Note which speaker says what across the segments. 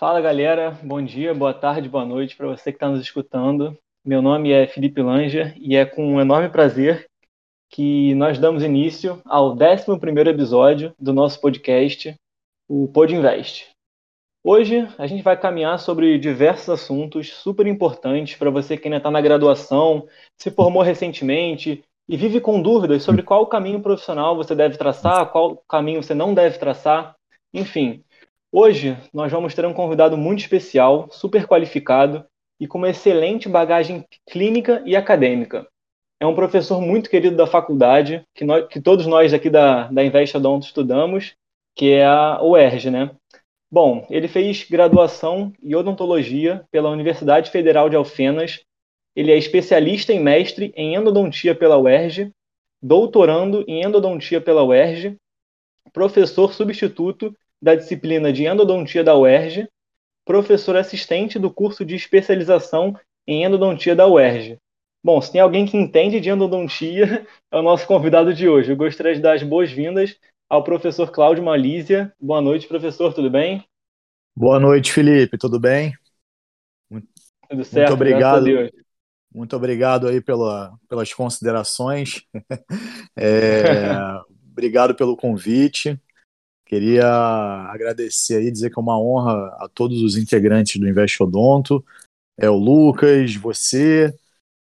Speaker 1: Fala galera, bom dia, boa tarde, boa noite para você que está nos escutando. Meu nome é Felipe Langer e é com um enorme prazer que nós damos início ao 11 episódio do nosso podcast, o Pod Invest. Hoje a gente vai caminhar sobre diversos assuntos super importantes para você que ainda está na graduação, se formou recentemente e vive com dúvidas sobre qual caminho profissional você deve traçar, qual caminho você não deve traçar, enfim. Hoje nós vamos ter um convidado muito especial, super qualificado e com uma excelente bagagem clínica e acadêmica. É um professor muito querido da faculdade, que, nós, que todos nós aqui da, da Invest Odonto estudamos, que é a UERJ, né? Bom, ele fez graduação em odontologia pela Universidade Federal de Alfenas. Ele é especialista em mestre em endodontia pela UERJ, doutorando em endodontia pela UERJ, professor substituto da disciplina de endodontia da UERJ, professor assistente do curso de especialização em endodontia da UERJ. Bom, se tem alguém que entende de endodontia, é o nosso convidado de hoje. Eu gostaria de dar as boas-vindas ao professor Cláudio Malísia. Boa noite, professor, tudo bem?
Speaker 2: Boa noite, Felipe, tudo bem?
Speaker 1: Tudo certo,
Speaker 2: muito obrigado. Muito obrigado aí pela, pelas considerações. É, obrigado pelo convite. Queria agradecer aí, dizer que é uma honra a todos os integrantes do Invest Odonto, é o Lucas, você,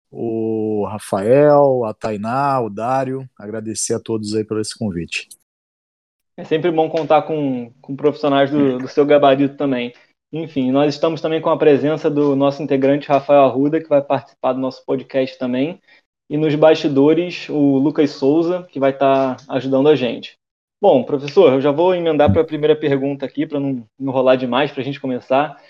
Speaker 2: o Rafael, a Tainá, o Dário. Agradecer a todos aí por esse convite.
Speaker 1: É sempre bom contar com, com profissionais do, do seu gabarito também. Enfim, nós estamos também com a presença do nosso integrante Rafael Arruda, que vai participar do nosso podcast também. E nos bastidores, o Lucas Souza, que vai estar ajudando a gente. Bom, professor, eu já vou emendar para a primeira pergunta aqui, para não enrolar demais, para a gente começar.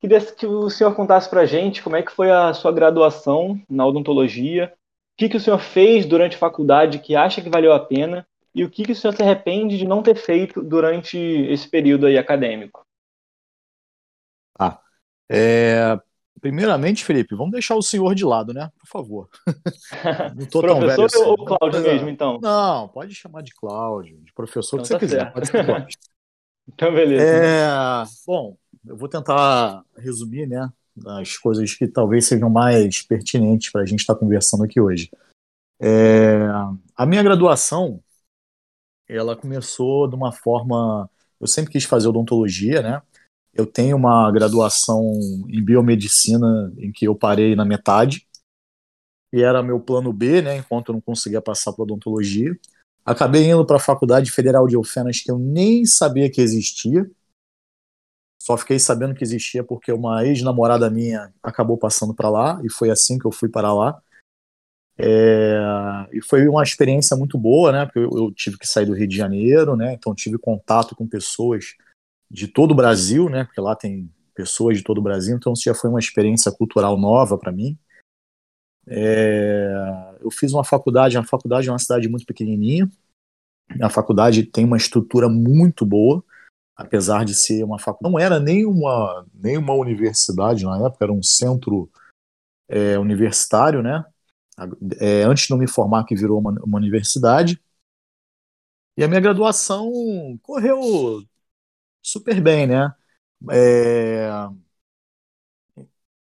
Speaker 1: Queria que o senhor contasse para a gente como é que foi a sua graduação na odontologia, o que, que o senhor fez durante a faculdade que acha que valeu a pena e o que, que o senhor se arrepende de não ter feito durante esse período aí acadêmico.
Speaker 2: Ah, é, primeiramente, Felipe, vamos deixar o senhor de lado, né? Por favor.
Speaker 1: Não tô professor tão velho assim. ou Cláudio mesmo, então?
Speaker 2: Não, pode chamar de Cláudio, de professor então, que você tá quiser. Pode ser
Speaker 1: então, beleza.
Speaker 2: É, bom, eu vou tentar resumir, né, as coisas que talvez sejam mais pertinentes para a gente estar tá conversando aqui hoje. É, a minha graduação, ela começou de uma forma, eu sempre quis fazer odontologia, né? Eu tenho uma graduação em biomedicina em que eu parei na metade, e era meu plano B, né, enquanto eu não conseguia passar para odontologia. Acabei indo para a Faculdade Federal de Alfenas, que eu nem sabia que existia. Só fiquei sabendo que existia porque uma ex-namorada minha acabou passando para lá e foi assim que eu fui para lá. É, e foi uma experiência muito boa, né? Porque eu, eu, tive que sair do Rio de Janeiro, né? Então tive contato com pessoas de todo o Brasil, né? Porque lá tem pessoas de todo o Brasil, então isso já foi uma experiência cultural nova para mim. É, eu fiz uma faculdade, a faculdade é uma cidade muito pequenininha. A faculdade tem uma estrutura muito boa apesar de ser uma faculdade. Não era nem uma, nem uma universidade na época, era um centro é, universitário, né? É, antes de não me formar, que virou uma, uma universidade. E a minha graduação correu super bem, né? É,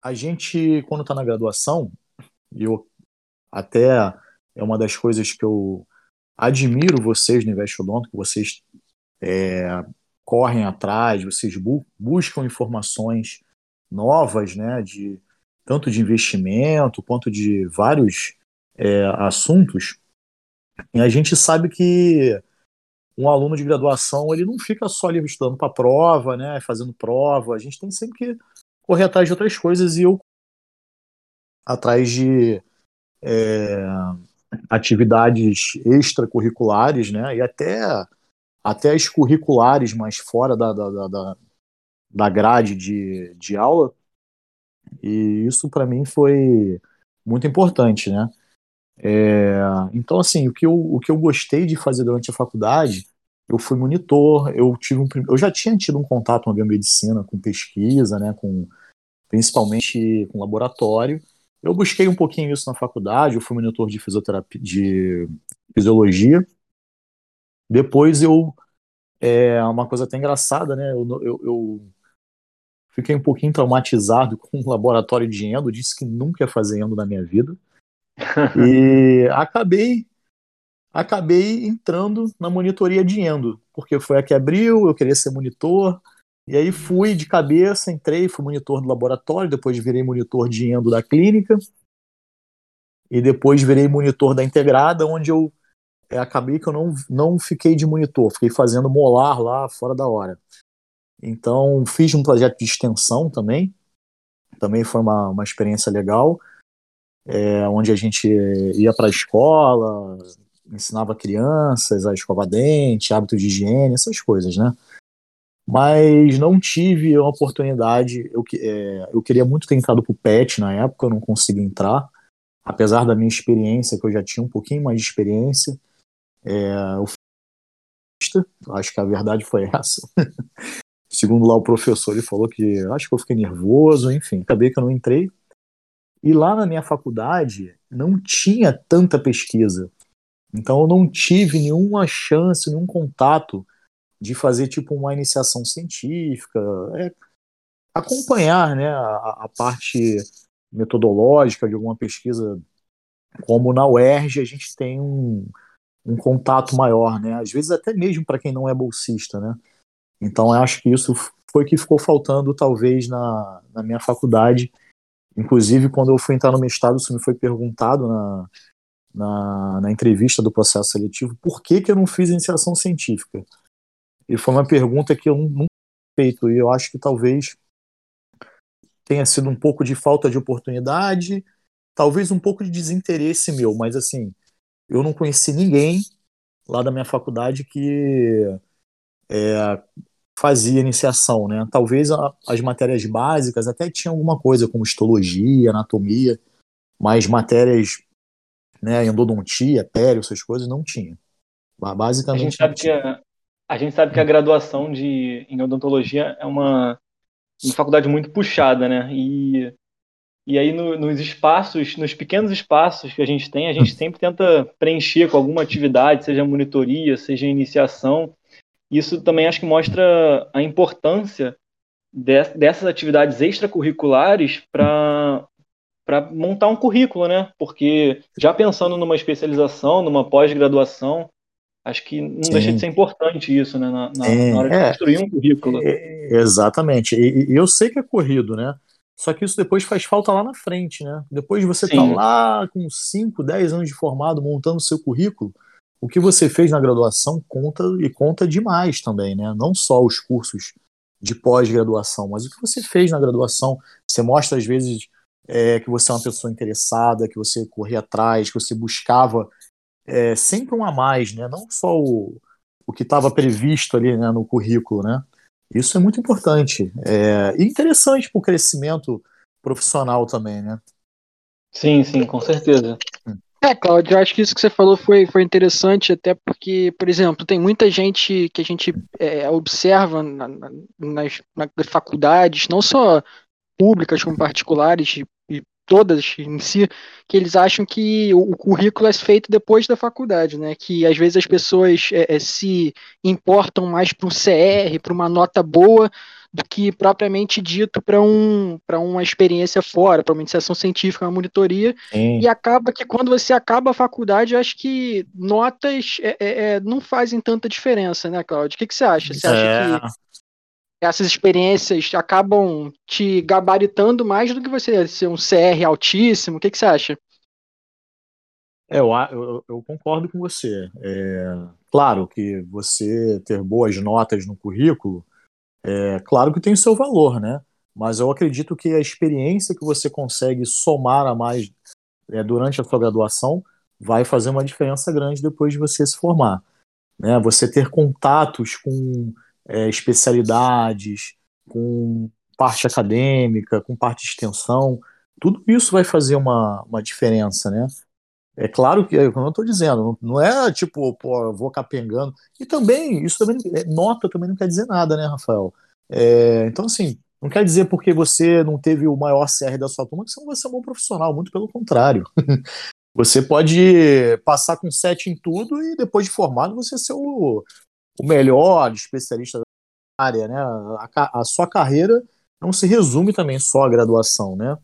Speaker 2: a gente, quando está na graduação, eu até é uma das coisas que eu admiro vocês no Investodonto, que vocês é, correm atrás, vocês bu buscam informações novas, né, de tanto de investimento quanto de vários é, assuntos. E a gente sabe que um aluno de graduação ele não fica só ali estudando para prova, né, fazendo prova. A gente tem sempre que correr atrás de outras coisas e eu atrás de é, atividades extracurriculares, né, e até até as curriculares, mas fora da, da, da, da grade de, de aula. E isso para mim foi muito importante, né? É, então, assim, o que, eu, o que eu gostei de fazer durante a faculdade, eu fui monitor, eu tive um, eu já tinha tido um contato com a biomedicina, com pesquisa, né, com, principalmente com laboratório. Eu busquei um pouquinho isso na faculdade, eu fui monitor de fisioterapia, de fisiologia, depois eu. É uma coisa até engraçada, né? Eu, eu, eu, fiquei um pouquinho traumatizado com o laboratório de endo, disse que nunca ia fazer endo na minha vida. e acabei acabei entrando na monitoria de endo, porque foi a que abriu, eu queria ser monitor, e aí fui de cabeça, entrei, fui monitor do laboratório, depois virei monitor de endo da clínica, e depois virei monitor da integrada, onde eu é, acabei que eu não, não fiquei de monitor, fiquei fazendo molar lá fora da hora. Então, fiz um projeto de extensão também, também foi uma, uma experiência legal, é, onde a gente ia para a escola, ensinava crianças a escovar dente, hábito de higiene, essas coisas, né? Mas não tive a oportunidade, eu, é, eu queria muito ter entrado para o PET na época, eu não consegui entrar, apesar da minha experiência, que eu já tinha um pouquinho mais de experiência, é, acho que a verdade foi essa. Segundo lá o professor, ele falou que acho que eu fiquei nervoso, enfim, acabei que eu não entrei. E lá na minha faculdade não tinha tanta pesquisa. Então eu não tive nenhuma chance, nenhum contato de fazer tipo uma iniciação científica, é, acompanhar né, a, a, parte metodológica de alguma pesquisa, como na UERJ a gente tem um, um contato maior, né? Às vezes até mesmo para quem não é bolsista, né? Então eu acho que isso foi que ficou faltando talvez na, na minha faculdade. Inclusive quando eu fui entrar no mestrado, isso me foi perguntado na, na, na entrevista do processo seletivo, por que, que eu não fiz iniciação científica? E foi uma pergunta que eu nunca feito, e eu acho que talvez tenha sido um pouco de falta de oportunidade, talvez um pouco de desinteresse meu, mas assim, eu não conheci ninguém lá da minha faculdade que é, fazia iniciação, né? Talvez a, as matérias básicas até tinham alguma coisa como histologia, anatomia, mas matérias né, endodontia, pele, essas coisas, não tinha. Basicamente.
Speaker 1: A gente sabe, que a, a, gente sabe que a graduação de, em odontologia é uma, uma faculdade muito puxada, né? E, e aí no, nos espaços, nos pequenos espaços que a gente tem, a gente sempre tenta preencher com alguma atividade, seja monitoria, seja iniciação. Isso também acho que mostra a importância dessas atividades extracurriculares para montar um currículo, né? Porque já pensando numa especialização, numa pós-graduação, acho que não Sim. deixa de ser importante isso, né? Na, na, é, na hora de é, construir um currículo.
Speaker 2: É, exatamente. E, e, eu sei que é corrido, né? Só que isso depois faz falta lá na frente, né? Depois de você estar tá lá com 5, 10 anos de formado montando o seu currículo, o que você fez na graduação conta e conta demais também, né? Não só os cursos de pós-graduação, mas o que você fez na graduação. Você mostra, às vezes, é, que você é uma pessoa interessada, que você corria atrás, que você buscava é, sempre um a mais, né? Não só o, o que estava previsto ali né, no currículo, né? Isso é muito importante é, e interessante para o crescimento profissional também, né?
Speaker 1: Sim, sim, com certeza.
Speaker 3: É, Claudio, eu acho que isso que você falou foi, foi interessante, até porque, por exemplo, tem muita gente que a gente é, observa na, na, nas, nas faculdades, não só públicas como particulares, e todas em si, que eles acham que o, o currículo é feito depois da faculdade, né? Que às vezes as pessoas é, é, se importam mais para um CR, para uma nota boa, do que propriamente dito para um, uma experiência fora, para uma iniciação científica, uma monitoria. Sim. E acaba que quando você acaba a faculdade, eu acho que notas é, é, é não fazem tanta diferença, né, Claudio? O que, que você acha? Você acha é. que essas experiências acabam te gabaritando mais do que você ser um CR altíssimo? O que, que você acha?
Speaker 2: É, eu, eu, eu, concordo com você. É, claro que você ter boas notas no currículo, é claro que tem o seu valor, né? Mas eu acredito que a experiência que você consegue somar a mais é, durante a sua graduação vai fazer uma diferença grande depois de você se formar. Né? Você ter contatos com é, especialidades, com parte acadêmica, com parte de extensão, tudo isso vai fazer uma, uma diferença, né? É claro que, como eu estou dizendo, não é tipo, pô, vou capengando. E também, isso também, é, nota também não quer dizer nada, né, Rafael? É, então, assim, não quer dizer porque você não teve o maior CR da sua turma que você não vai ser um bom profissional, muito pelo contrário. você pode passar com sete em tudo e depois de formado você ser o, o melhor especialista da área, né? A, a, sua carreira não se resume também só à graduação, né?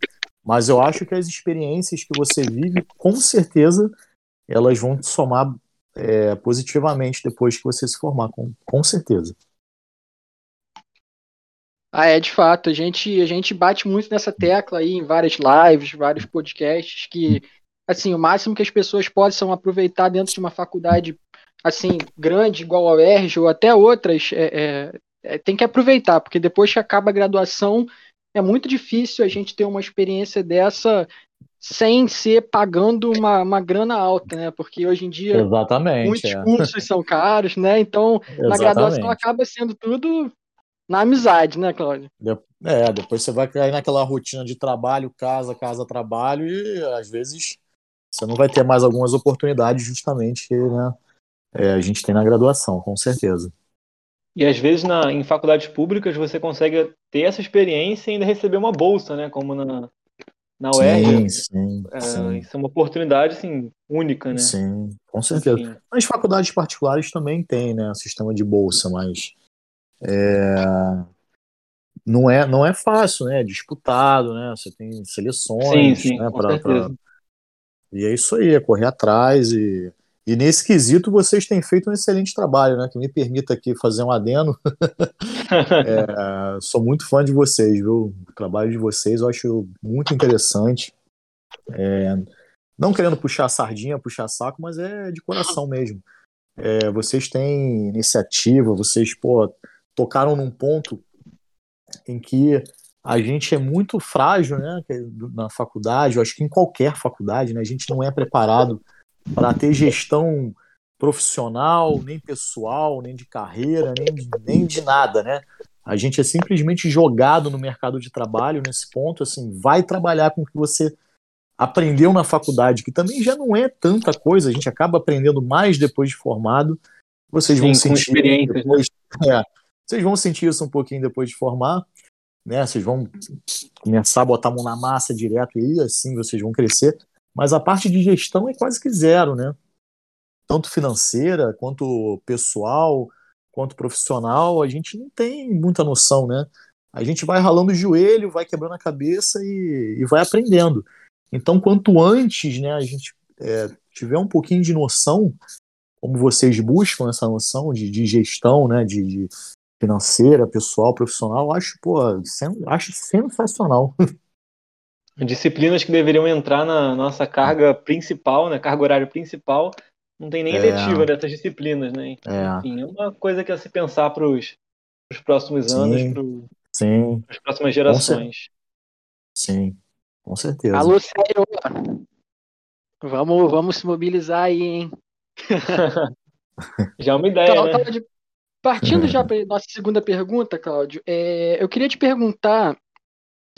Speaker 2: Mas eu acho que as experiências que você vive, com certeza, elas vão te somar é, positivamente depois que você se formar, com, com certeza.
Speaker 3: Ah, é, de fato, a gente, a gente bate muito nessa tecla aí em várias lives, vários podcasts, que, assim, o máximo que as pessoas possam aproveitar dentro de uma faculdade, assim, grande, igual a UERJ, ou até outras, é, é, é, tem que aproveitar, porque depois que acaba a graduação, é muito difícil a gente ter uma experiência dessa sem ser pagando uma, uma grana alta, né? Porque hoje em dia
Speaker 2: Exatamente,
Speaker 3: muitos
Speaker 2: é.
Speaker 3: cursos são caros, né? Então, na graduação acaba sendo tudo na amizade, né, Cláudio?
Speaker 2: É, depois você vai cair naquela rotina de trabalho, casa, casa, trabalho, e às vezes você não vai ter mais algumas oportunidades justamente que né, é, a gente tem na graduação, com certeza.
Speaker 1: E às vezes na, em faculdades públicas você consegue ter essa experiência e ainda receber uma bolsa, né? Como na, na UERJ.
Speaker 2: Sim, sim,
Speaker 1: é,
Speaker 2: sim.
Speaker 1: Isso é uma oportunidade assim, única, né?
Speaker 2: Sim, com certeza. Enfim. As faculdades particulares também têm né, sistema de bolsa, mas é, não, é, não é fácil, né? É disputado, né? Você tem seleções,
Speaker 1: sim, sim,
Speaker 2: né? Pra, pra... E é isso aí, é correr atrás e e nesse quesito vocês têm feito um excelente trabalho, né? Que me permita aqui fazer um adeno. é, sou muito fã de vocês, viu? O trabalho de vocês eu acho muito interessante. É, não querendo puxar sardinha, puxar saco, mas é de coração mesmo. É, vocês têm iniciativa, vocês pô, tocaram num ponto em que a gente é muito frágil, né? Na faculdade, eu acho que em qualquer faculdade, né? A gente não é preparado para ter gestão profissional, nem pessoal, nem de carreira, nem de, nem de nada, né? A gente é simplesmente jogado no mercado de trabalho nesse ponto, assim, vai trabalhar com o que você aprendeu na faculdade, que também já não é tanta coisa, a gente acaba aprendendo mais depois de formado. Vocês Sim, vão sentir depois, é, vocês vão sentir isso um pouquinho depois de formar, né? Vocês vão começar a botar a mão na massa direto e assim vocês vão crescer. Mas a parte de gestão é quase que zero, né? Tanto financeira, quanto pessoal, quanto profissional, a gente não tem muita noção, né? A gente vai ralando o joelho, vai quebrando a cabeça e, e vai aprendendo. Então, quanto antes né, a gente é, tiver um pouquinho de noção, como vocês buscam essa noção de, de gestão, né, de, de financeira, pessoal, profissional, acho, pô, sen, acho sensacional.
Speaker 1: disciplinas que deveriam entrar na nossa carga principal, na carga horária principal, não tem nem é. eletiva dessas disciplinas, né?
Speaker 2: É.
Speaker 1: Enfim, é uma coisa que a se pensar para os próximos
Speaker 2: sim,
Speaker 1: anos,
Speaker 2: para
Speaker 1: as próximas gerações.
Speaker 2: Sim, com certeza.
Speaker 3: Alô, sério, vamos, vamos se mobilizar aí, hein?
Speaker 1: já é uma ideia, então, né?
Speaker 3: partindo já para nossa segunda pergunta, Cláudio, é, eu queria te perguntar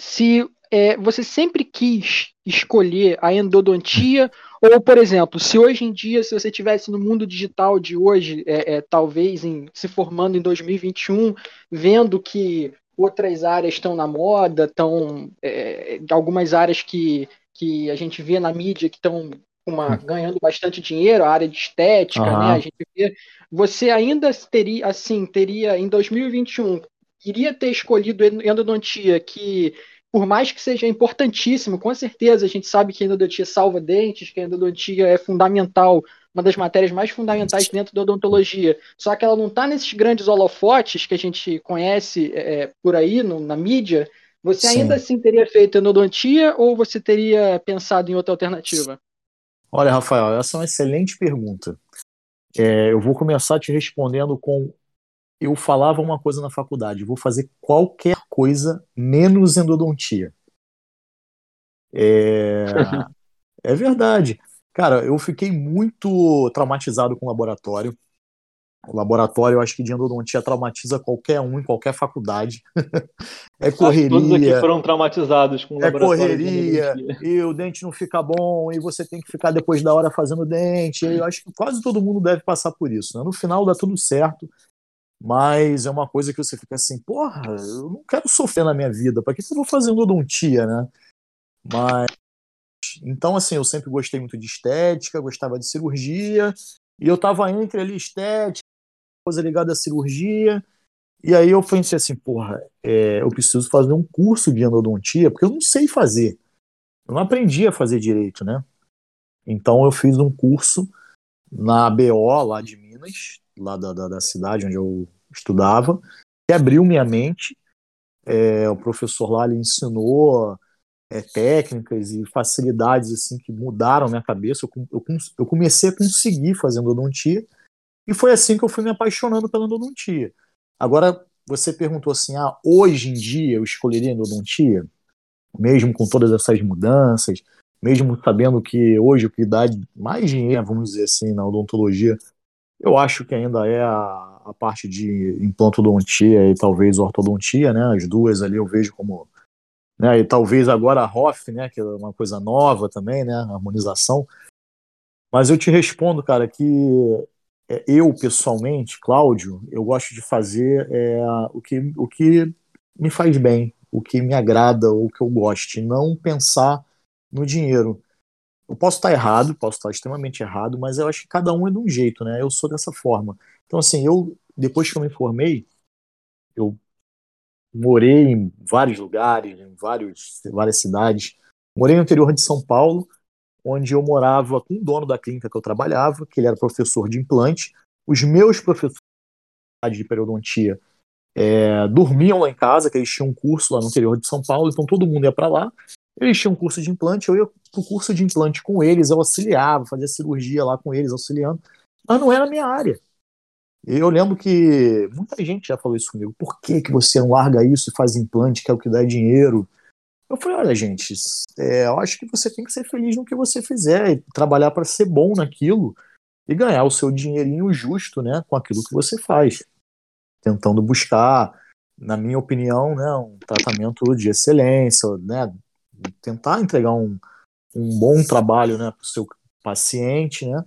Speaker 3: se é, você sempre quis escolher a endodontia? Ou, por exemplo, se hoje em dia, se você estivesse no mundo digital de hoje, é, é, talvez em, se formando em 2021, vendo que outras áreas estão na moda, estão é, algumas áreas que, que a gente vê na mídia que estão uma, ganhando bastante dinheiro, a área de estética, uhum. né? A gente vê, você ainda teria, assim, teria em 2021, iria ter escolhido endodontia que por mais que seja importantíssimo, com certeza a gente sabe que a endodontia salva dentes, que a endodontia é fundamental, uma das matérias mais fundamentais dentro da odontologia. Só que ela não está nesses grandes holofotes que a gente conhece é, por aí no, na mídia. Você Sim. ainda assim teria feito endodontia ou você teria pensado em outra alternativa?
Speaker 2: Olha, Rafael, essa é uma excelente pergunta. É, eu vou começar te respondendo com eu falava uma coisa na faculdade, vou fazer qualquer coisa menos endodontia. É, é verdade. Cara, eu fiquei muito traumatizado com o laboratório. O laboratório, eu acho que de endodontia traumatiza qualquer um em qualquer faculdade. é correria. Todos aqui
Speaker 1: foram traumatizados com o
Speaker 2: É correria, de e o dente não fica bom, e você tem que ficar depois da hora fazendo dente. Eu acho que quase todo mundo deve passar por isso. Né? No final dá tudo certo mas é uma coisa que você fica assim, porra, eu não quero sofrer na minha vida, para que, eu vou fazer odontia, né? Mas então assim, eu sempre gostei muito de estética, gostava de cirurgia, e eu tava entre ali estética, coisa ligada à cirurgia, E aí eu pensei assim, porra, é, eu preciso fazer um curso de endodontia, porque eu não sei fazer. Eu não aprendi a fazer direito, né? Então eu fiz um curso na BO lá de Minas, lá da, da, da cidade onde eu estudava, que abriu minha mente. É, o professor lá ele ensinou é, técnicas e facilidades assim que mudaram minha cabeça. Eu, eu, eu comecei a conseguir fazer endodontia e foi assim que eu fui me apaixonando pela endodontia. Agora, você perguntou assim, ah, hoje em dia eu escolheria endodontia? Mesmo com todas essas mudanças, mesmo sabendo que hoje o que dá mais dinheiro, vamos dizer assim, na odontologia, eu acho que ainda é a, a parte de implantodontia e talvez ortodontia, né? As duas ali eu vejo como né? E talvez agora a ROF, né, que é uma coisa nova também, né, harmonização. Mas eu te respondo, cara, que é, eu pessoalmente, Cláudio, eu gosto de fazer é, o, que, o que me faz bem, o que me agrada, o que eu gosto, e não pensar no dinheiro. Eu posso estar errado, posso estar extremamente errado, mas eu acho que cada um é de um jeito, né? Eu sou dessa forma. Então, assim, eu, depois que eu me formei, eu morei em vários lugares, em vários, várias cidades. Morei no interior de São Paulo, onde eu morava com o dono da clínica que eu trabalhava, que ele era professor de implante. Os meus professores de periodontia é, dormiam lá em casa, que eles tinham um curso lá no interior de São Paulo, então todo mundo ia para lá. Eles tinham um curso de implante, eu ia para o curso de implante com eles, eu auxiliava, fazia cirurgia lá com eles, auxiliando, mas não era a minha área. Eu lembro que muita gente já falou isso comigo. Por que, que você não larga isso e faz implante, que é o que dá dinheiro? Eu falei, olha, gente, é, eu acho que você tem que ser feliz no que você fizer e trabalhar para ser bom naquilo e ganhar o seu dinheirinho justo, né, com aquilo que você faz, tentando buscar, na minha opinião, né, um tratamento de excelência, né, tentar entregar um, um bom trabalho, né, para o seu paciente, né,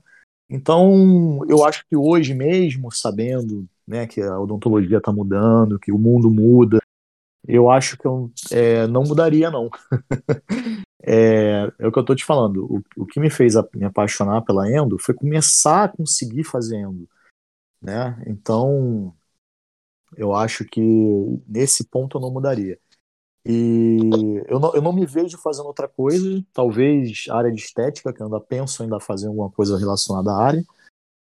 Speaker 2: então, eu acho que hoje mesmo, sabendo né, que a odontologia está mudando, que o mundo muda, eu acho que eu é, não mudaria, não. é, é, o que eu estou te falando. O, o que me fez a, me apaixonar pela endo foi começar a conseguir fazer endo. Né? Então, eu acho que nesse ponto eu não mudaria. E eu não, eu não me vejo fazendo outra coisa, talvez área de estética, que eu ainda penso ainda fazer alguma coisa relacionada à área,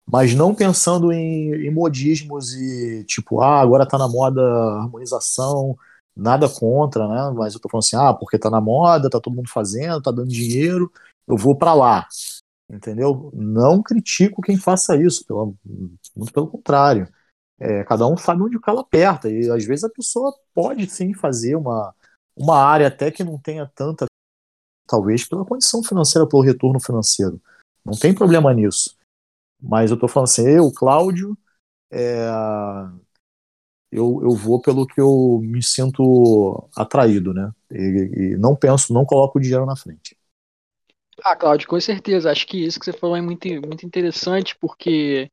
Speaker 2: mas não pensando em, em modismos e tipo, ah, agora tá na moda harmonização, nada contra, né? Mas eu tô falando assim, ah, porque tá na moda, tá todo mundo fazendo, tá dando dinheiro, eu vou para lá. Entendeu? Não critico quem faça isso, pelo, muito pelo contrário. É, cada um sabe onde o calo aperta, e às vezes a pessoa pode sim fazer uma, uma área até que não tenha tanta, talvez pela condição financeira, pelo retorno financeiro. Não tem problema nisso. Mas eu estou falando assim, eu, Cláudio, é, eu, eu vou pelo que eu me sinto atraído, né? E, e não penso, não coloco o dinheiro na frente.
Speaker 3: Ah, Cláudio, com certeza. Acho que isso que você falou é muito, muito interessante, porque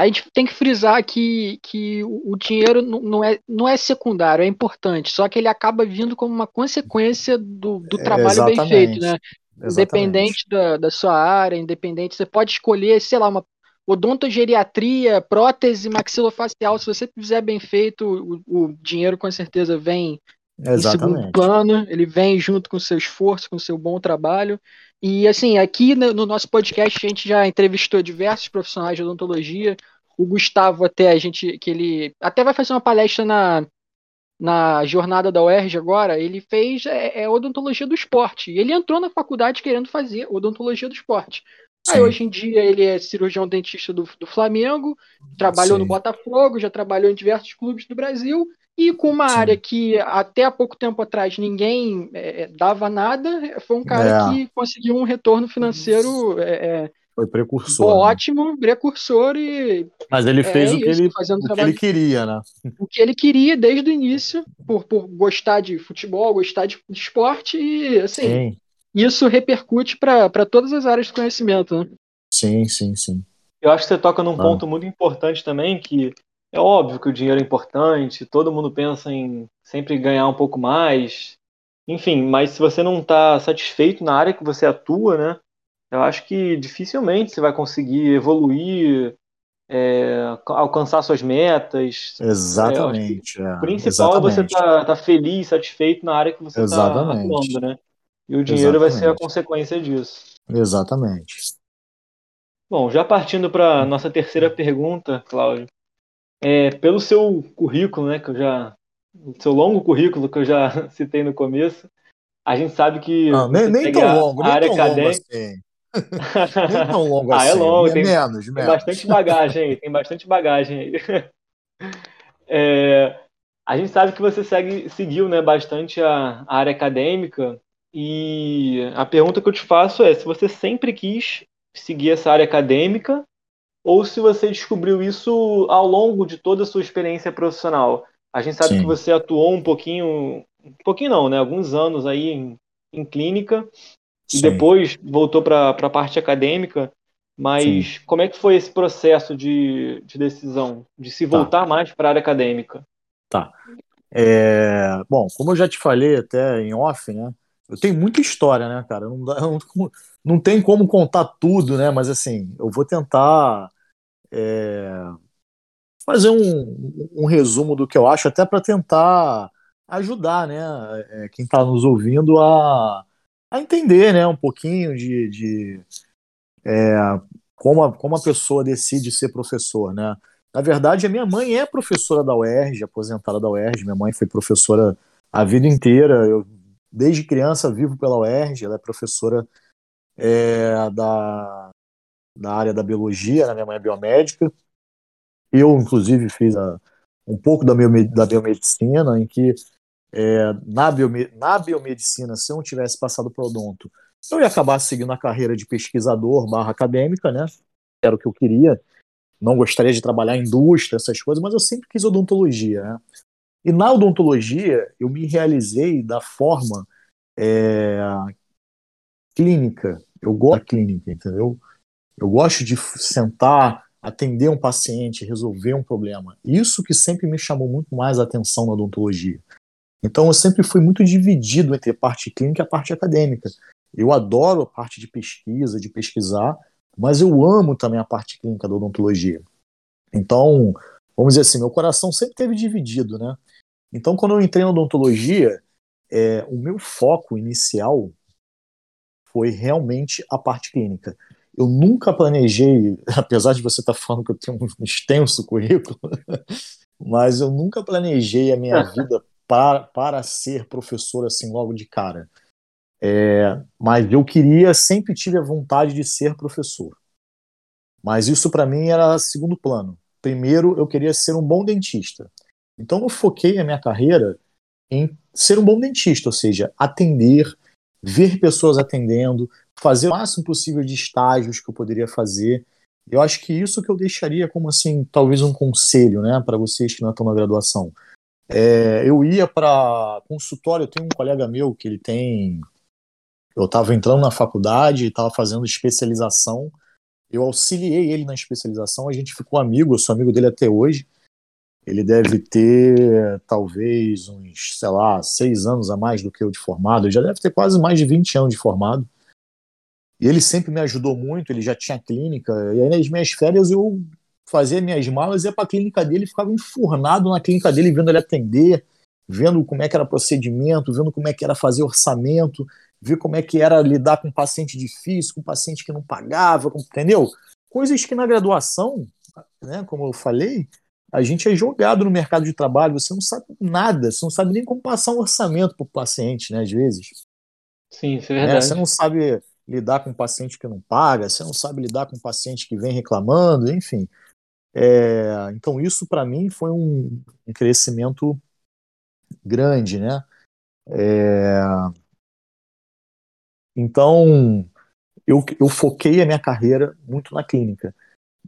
Speaker 3: a gente tem que frisar que, que o dinheiro não é, não é secundário, é importante, só que ele acaba vindo como uma consequência do, do é, trabalho bem feito, né? Exatamente. Independente da, da sua área, independente, você pode escolher, sei lá, uma odontogeriatria, prótese maxilofacial, se você fizer bem feito, o, o dinheiro com certeza vem Exatamente. em segundo plano, ele vem junto com o seu esforço, com o seu bom trabalho. E assim, aqui no nosso podcast a gente já entrevistou diversos profissionais de odontologia. O Gustavo até a gente que ele até vai fazer uma palestra na na jornada da UERJ agora, ele fez é, é odontologia do esporte. E ele entrou na faculdade querendo fazer odontologia do esporte. Sim. Aí hoje em dia ele é cirurgião dentista do, do Flamengo, trabalhou Sim. no Botafogo, já trabalhou em diversos clubes do Brasil e com uma Sim. área que até há pouco tempo atrás ninguém é, é dava nada, foi um cara é. que conseguiu um retorno financeiro. É, é
Speaker 2: foi precursor.
Speaker 3: Né? Ótimo, precursor e.
Speaker 2: Mas ele fez o, que ele, o que ele queria, né?
Speaker 3: O que ele queria desde o início, por, por gostar de futebol, gostar de, de esporte, e assim, sim. isso repercute para todas as áreas de conhecimento, né?
Speaker 2: Sim, sim, sim.
Speaker 1: Eu acho que você toca num ah. ponto muito importante também, que é óbvio que o dinheiro é importante, todo mundo pensa em sempre ganhar um pouco mais, enfim, mas se você não está satisfeito na área que você atua, né, eu acho que dificilmente você vai conseguir evoluir é, alcançar suas metas.
Speaker 2: Exatamente.
Speaker 1: É, o principal é você estar tá, tá feliz, satisfeito na área que você está atuando, né? E o dinheiro Exatamente. vai ser a consequência disso.
Speaker 2: Exatamente.
Speaker 1: Bom, já partindo para nossa terceira pergunta, Cláudio. É, pelo seu currículo, né, que eu já, seu longo currículo que eu já citei no começo, a gente sabe que
Speaker 2: não, nem, nem tão longo, nem tão longo assim. Nem tão longo
Speaker 1: assim. Ah, é
Speaker 2: assim.
Speaker 1: longo, tem, menos, tem menos. bastante bagagem aí, tem bastante bagagem aí. É, a gente sabe que você segue, seguiu né, bastante a, a, área acadêmica e a pergunta que eu te faço é se você sempre quis seguir essa área acadêmica ou se você descobriu isso ao longo de toda a sua experiência profissional. A gente sabe Sim. que você atuou um pouquinho, um pouquinho não, né, alguns anos aí em, em clínica Sim. e depois voltou para a parte acadêmica. Mas Sim. como é que foi esse processo de, de decisão, de se tá. voltar tá. mais para a área acadêmica?
Speaker 2: Tá. É, bom, como eu já te falei até em off, né? Eu tenho muita história, né, cara? Não, dá, não, não tem como contar tudo, né? Mas assim, eu vou tentar é, fazer um, um resumo do que eu acho, até para tentar ajudar, né? É, quem está nos ouvindo a a entender né, um pouquinho de, de é, como, a, como a pessoa decide ser professor. Né? Na verdade, a minha mãe é professora da UERJ, aposentada da UERJ. Minha mãe foi professora a vida inteira. Eu, desde criança, vivo pela UERJ. Ela é professora é, da, da área da biologia. Né? Minha mãe é biomédica. Eu, inclusive, fiz a, um pouco da, da biomedicina, em que é, na, biome na biomedicina, se eu não tivesse passado para odonto, eu ia acabar seguindo a carreira de pesquisador barra acadêmica, né? Era o que eu queria. Não gostaria de trabalhar em indústria, essas coisas, mas eu sempre quis odontologia, né? E na odontologia, eu me realizei da forma é, clínica. Eu gosto da clínica, entendeu? Eu gosto de sentar, atender um paciente, resolver um problema. Isso que sempre me chamou muito mais a atenção na odontologia. Então eu sempre fui muito dividido entre a parte clínica e a parte acadêmica. Eu adoro a parte de pesquisa, de pesquisar, mas eu amo também a parte clínica da odontologia. Então, vamos dizer assim, meu coração sempre teve dividido, né? Então, quando eu entrei na odontologia, é, o meu foco inicial foi realmente a parte clínica. Eu nunca planejei, apesar de você estar tá falando que eu tenho um extenso currículo, mas eu nunca planejei a minha vida para, para ser professor assim logo de cara. É, mas eu queria, sempre tive a vontade de ser professor. Mas isso para mim era segundo plano. Primeiro, eu queria ser um bom dentista. Então eu foquei a minha carreira em ser um bom dentista, ou seja, atender, ver pessoas atendendo, fazer o máximo possível de estágios que eu poderia fazer. Eu acho que isso que eu deixaria como assim, talvez um conselho, né, para vocês que não estão na graduação. É, eu ia para consultório, eu tenho um colega meu que ele tem. Eu estava entrando na faculdade, estava fazendo especialização. Eu auxiliei ele na especialização, a gente ficou amigo, eu sou amigo dele até hoje. Ele deve ter talvez uns, sei lá, seis anos a mais do que eu de formado. Ele já deve ter quase mais de 20 anos de formado. E ele sempre me ajudou muito, ele já tinha clínica. E aí nas minhas férias eu fazia minhas malas, ia para a clínica dele, ficava enfurnado na clínica dele, vendo ele atender, vendo como é que era procedimento, vendo como é que era fazer orçamento, ver como é que era lidar com paciente difícil, com paciente que não pagava, entendeu? Coisas que na graduação, né, como eu falei, a gente é jogado no mercado de trabalho, você não sabe nada, você não sabe nem como passar um orçamento para o paciente, né, às vezes.
Speaker 1: Sim, isso é verdade. É,
Speaker 2: você não sabe lidar com um paciente que não paga, você não sabe lidar com um paciente que vem reclamando, enfim. É, então, isso para mim foi um, um, crescimento grande, né? É, então, eu, eu foquei a minha carreira muito na clínica.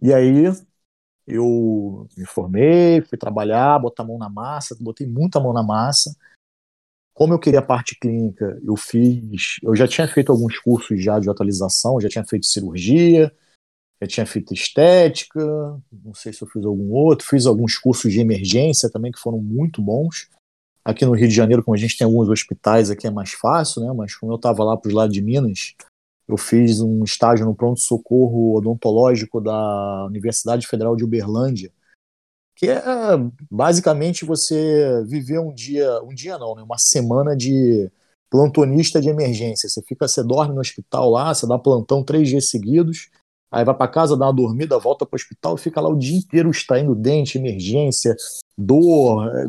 Speaker 2: E aí, eu me formei, fui trabalhar, botar a mão na massa, botei muita mão na massa. Como eu queria a parte clínica, eu fiz. Eu já tinha feito alguns cursos já de atualização, já tinha feito cirurgia, eu tinha feito estética, não sei se eu fiz algum outro, fiz alguns cursos de emergência também que foram muito bons. Aqui no Rio de Janeiro, como a gente tem alguns hospitais aqui é mais fácil, né? Mas como eu estava lá para os lados de Minas, eu fiz um estágio no pronto-socorro odontológico da Universidade Federal de Uberlândia, que é basicamente você viver um dia, um dia não, né, uma semana de plantonista de emergência. Você fica, você dorme no hospital lá, você dá plantão três dias seguidos, aí vai para casa, dá uma dormida, volta para o hospital fica lá o dia inteiro extraindo dente, emergência, dor, é,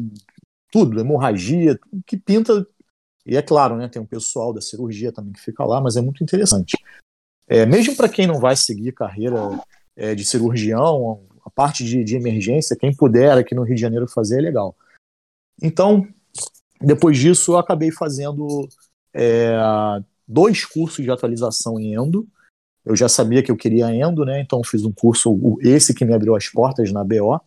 Speaker 2: tudo, hemorragia, que pinta. E é claro, né, tem um pessoal da cirurgia também que fica lá, mas é muito interessante. É, mesmo para quem não vai seguir carreira é, de cirurgião, a parte de, de emergência, quem puder aqui no Rio de Janeiro fazer é legal. Então, depois disso, eu acabei fazendo é, dois cursos de atualização em Endo. Eu já sabia que eu queria Endo, né? Então fiz um curso, esse que me abriu as portas na BO.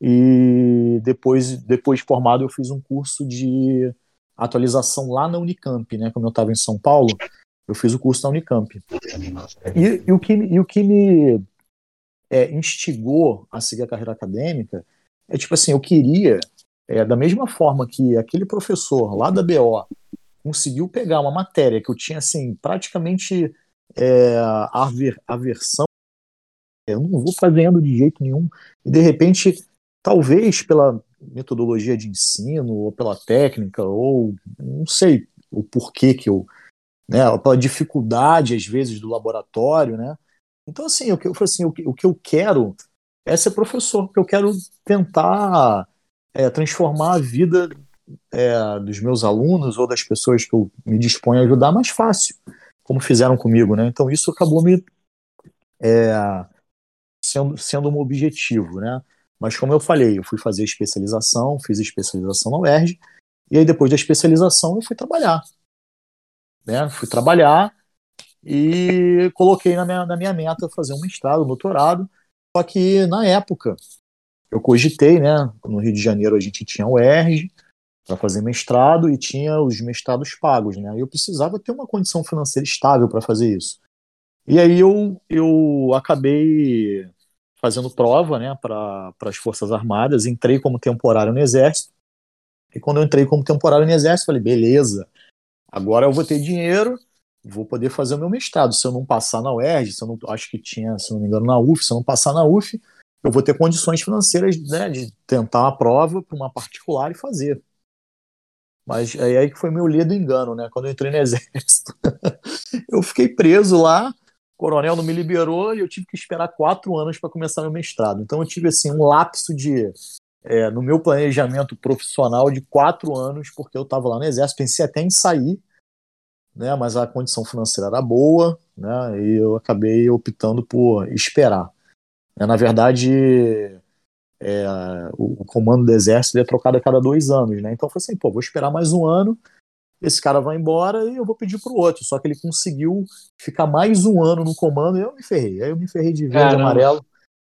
Speaker 2: E depois, depois de formado, eu fiz um curso de atualização lá na Unicamp, né? Como eu estava em São Paulo, eu fiz o curso na Unicamp. E, e o, que, e o que me é, instigou a seguir a carreira acadêmica é tipo assim, eu queria é, da mesma forma que aquele professor lá da BO conseguiu pegar uma matéria que eu tinha assim praticamente é, aver, aversão, eu não vou fazendo de jeito nenhum, e de repente, talvez pela metodologia de ensino, ou pela técnica, ou não sei o porquê que eu, né, pela dificuldade às vezes do laboratório, né, então assim, o que eu assim, o que, o que eu quero é ser professor, porque eu quero tentar é, transformar a vida é, dos meus alunos ou das pessoas que eu me disponho a ajudar mais fácil, como fizeram comigo, né? Então isso acabou me é, sendo, sendo um objetivo, né? Mas como eu falei, eu fui fazer especialização, fiz especialização na UERJ, e aí depois da especialização eu fui trabalhar. Né? Fui trabalhar e coloquei na minha, na minha meta fazer um mestrado, um doutorado, só que na época eu cogitei, né? No Rio de Janeiro a gente tinha o ERG para fazer mestrado e tinha os mestrados pagos, né? E eu precisava ter uma condição financeira estável para fazer isso. E aí eu, eu acabei fazendo prova, né, para as Forças Armadas, entrei como temporário no Exército. E quando eu entrei como temporário no Exército, falei, beleza, agora eu vou ter dinheiro, vou poder fazer o meu mestrado. Se eu não passar na UERJ, se eu não, acho que tinha, se não me engano, na UF, se eu não passar na UF, eu vou ter condições financeiras né, de tentar a prova para uma particular e fazer. Mas é aí que foi meu ledo engano, né? Quando eu entrei no exército. eu fiquei preso lá, coronel não me liberou e eu tive que esperar quatro anos para começar meu mestrado. Então eu tive assim um lapso de é, no meu planejamento profissional de quatro anos, porque eu estava lá no exército, pensei até em sair, né? Mas a condição financeira era boa, né? E eu acabei optando por esperar. É, na verdade, é, o, comando do exército é trocado a cada dois anos, né? Então eu falei assim, pô, vou esperar mais um ano, esse cara vai embora e eu vou pedir pro outro. Só que ele conseguiu ficar mais um ano no comando e eu me ferrei. Aí eu me ferrei de verde e amarelo.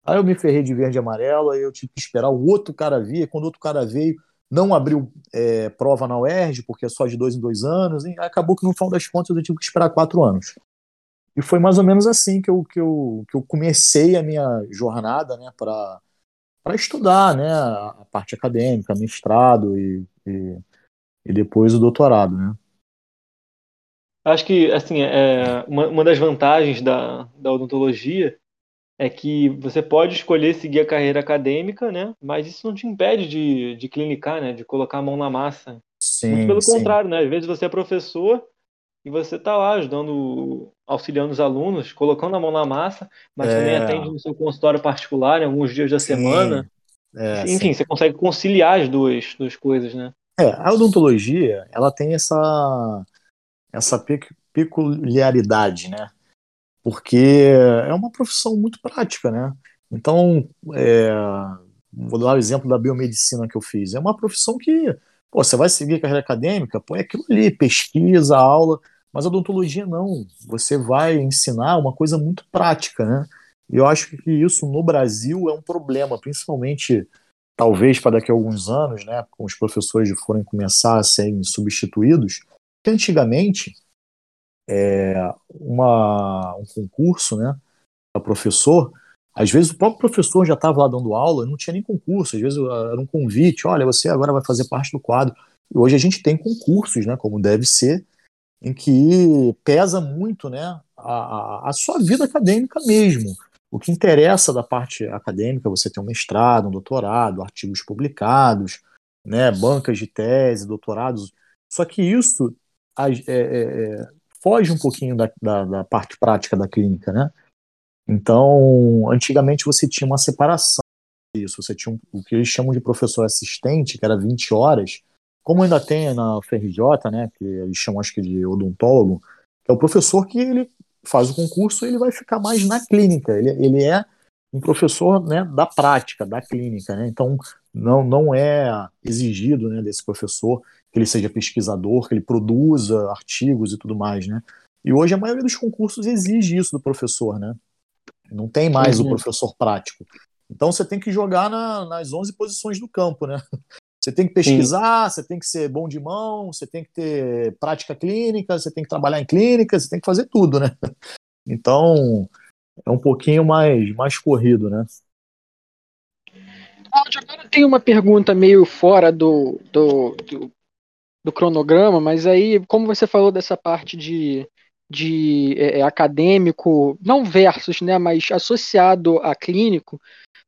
Speaker 2: Aí eu me ferrei de verde e amarelo, aí eu tive que esperar o outro cara vir. Quando o outro cara veio, não abriu é, prova na UERJ, porque é só de dois em dois anos. E acabou que no final das contas eu tive que esperar quatro anos. E foi mais ou menos assim que eu, que eu, que eu comecei a minha jornada né, para estudar né, a parte acadêmica, mestrado e, e, e, depois o doutorado. Né.
Speaker 1: Acho que assim, é, uma, uma das vantagens da, da odontologia é que você pode escolher seguir a carreira acadêmica, né? Mas isso não te impede de, de clinicar, né? De colocar a mão na massa. Sim, Muito pelo sim. contrário, né? Às vezes você é professor e você está lá ajudando, auxiliando os alunos, colocando a mão na massa, mas é. também atende no seu consultório particular em alguns dias da sim. semana. É, Enfim, sim. você consegue conciliar as duas, duas coisas, né?
Speaker 2: É, a odontologia, ela tem essa, essa peculiaridade, né? Porque é uma profissão muito prática, né? Então, é, vou dar o exemplo da biomedicina que eu fiz. É uma profissão que Pô, você vai seguir carreira acadêmica? Pô, é aquilo ali, pesquisa, aula. Mas a odontologia não. Você vai ensinar uma coisa muito prática, né? E eu acho que isso no Brasil é um problema, principalmente talvez para daqui a alguns anos, né, com os professores forem começar a serem substituídos, que antigamente é, uma, um concurso, né, para professor, às vezes o próprio professor já estava lá dando aula, não tinha nem concurso, às vezes era um convite, olha, você agora vai fazer parte do quadro. E hoje a gente tem concursos, né, como deve ser, em que pesa muito né, a, a sua vida acadêmica mesmo. O que interessa da parte acadêmica é você ter um mestrado, um doutorado, artigos publicados, né, bancas de tese, doutorados. Só que isso é, é, é, foge um pouquinho da, da, da, parte prática da clínica, né? Então, antigamente você tinha uma separação disso, você tinha um, o que eles chamam de professor assistente, que era 20 horas, como ainda tem na FRJ, né, que eles chamam acho que de odontólogo, que é o professor que ele faz o concurso ele vai ficar mais na clínica, ele, ele é um professor né, da prática, da clínica, né? então não, não é exigido né, desse professor que ele seja pesquisador, que ele produza artigos e tudo mais, né? E hoje a maioria dos concursos exige isso do professor, né? Não tem mais o professor prático. Então você tem que jogar na, nas 11 posições do campo, né? Você tem que pesquisar, Sim. você tem que ser bom de mão, você tem que ter prática clínica, você tem que trabalhar em clínica, você tem que fazer tudo, né? Então, é um pouquinho mais, mais corrido, né?
Speaker 3: Cláudio, agora tem uma pergunta meio fora do, do, do, do, cronograma, mas aí, como você falou dessa parte de, de é, é acadêmico, não versus, né, mas associado a clínico,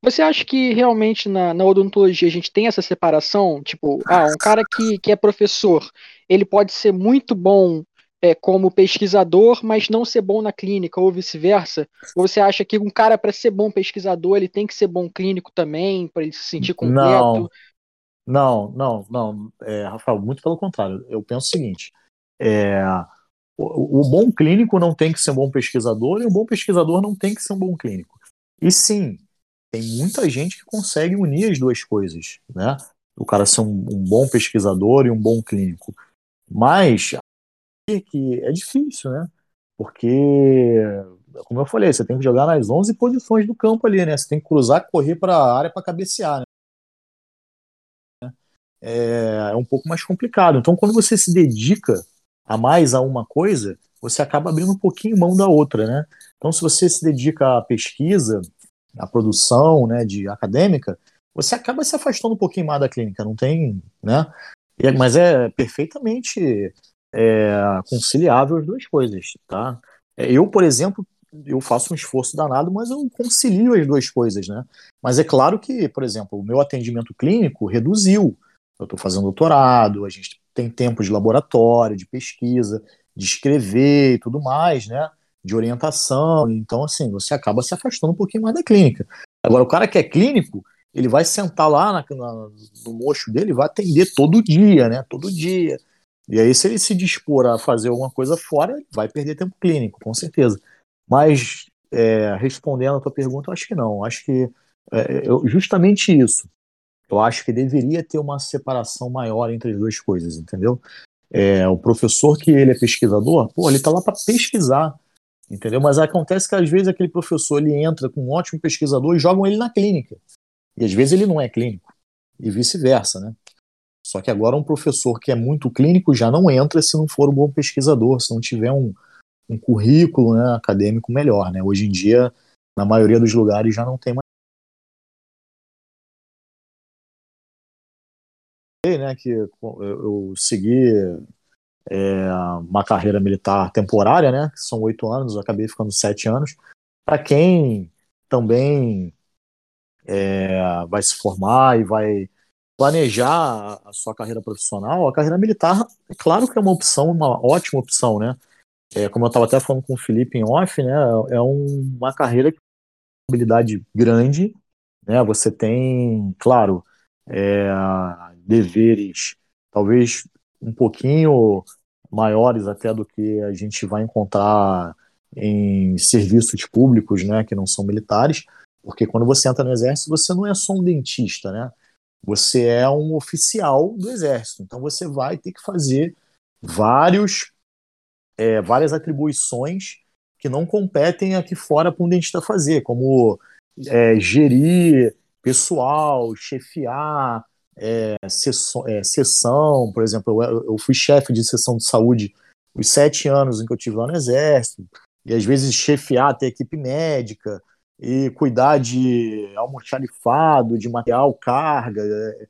Speaker 3: você acha que realmente na, na, odontologia a gente tem essa separação? Tipo, ah, um cara que, que é professor, ele pode ser muito bom é, como pesquisador, mas não ser bom na clínica, ou vice-versa? Ou você acha que um cara, para ser bom pesquisador, ele tem que ser bom clínico também, para ele se sentir completo?
Speaker 2: Não, não, não, não. É, Rafael, muito pelo contrário. Eu penso o seguinte: é, o, bom clínico não tem que ser um bom pesquisador, e o bom pesquisador não tem que ser um bom clínico. E sim, tem muita gente que consegue unir as duas coisas, né? O cara ser um, um bom pesquisador e um bom clínico. Mas que é difícil, né? Porque, como eu falei, você tem que jogar nas 11 posições do campo ali, né? Você tem que cruzar, correr para a área para cabecear, né? É, é um pouco mais complicado. Então, quando você se dedica a mais a uma coisa, você acaba abrindo um pouquinho mão da outra, né? Então, se você se dedica à pesquisa, a produção né, de acadêmica, você acaba se afastando um pouquinho mais da clínica, não tem, né? Mas é perfeitamente é, conciliável as duas coisas, tá? É, eu, por exemplo, eu faço um esforço danado, mas eu concilio as duas coisas, né? Mas é claro que, por exemplo, o meu atendimento clínico reduziu. Eu estou fazendo doutorado, a gente tem tempo de laboratório, de pesquisa, de escrever e tudo mais, né? de orientação. Então, assim, você acaba se afastando um pouquinho mais da clínica. Agora, o cara que é clínico, ele vai sentar lá na, na, no mocho dele, vai atender todo dia, né? Todo dia. E aí, se ele se dispor a fazer alguma coisa fora, ele vai perder tempo clínico, com certeza. Mas, é, respondendo a tua pergunta, eu acho que não. Acho que é, eu, justamente isso. Eu acho que deveria ter uma separação maior entre as duas coisas, entendeu? É, o professor que ele é pesquisador, pô, ele está lá para pesquisar entendeu? Mas acontece que às vezes aquele professor ele entra com um ótimo pesquisador e jogam ele na clínica. E às vezes ele não é clínico. E vice-versa, né? Só que agora um professor que é muito clínico já não entra se não for um bom pesquisador, se não tiver um, um currículo né, acadêmico melhor, né? Hoje em dia, na maioria dos lugares já não tem mais né, que eu, segui é, uma carreira militar temporária, né? Que são oito anos, acabei ficando sete anos. Para quem também é, vai se formar e vai planejar a sua carreira profissional, a carreira militar, é claro que é uma opção, uma ótima opção, né? É, como eu estava até falando com o Felipe em off, né? É um, uma carreira que tem uma habilidade grande, né? Você tem, claro, é, deveres talvez um pouquinho maiores até do que a gente vai encontrar em serviços públicos, né, que não são militares, porque quando você entra no exército, você não é só um dentista, né? Você é um oficial do exército. Então você vai ter que fazer vários, é, várias atribuições que não competem aqui fora para um dentista fazer, como é, gerir pessoal, chefiar, é, sessão, é, sessão, por exemplo, eu, eu fui chefe de sessão de saúde os sete anos em que eu tive lá no Exército, e às vezes chefiar até equipe médica, e cuidar de almoxarifado, de material, carga. É,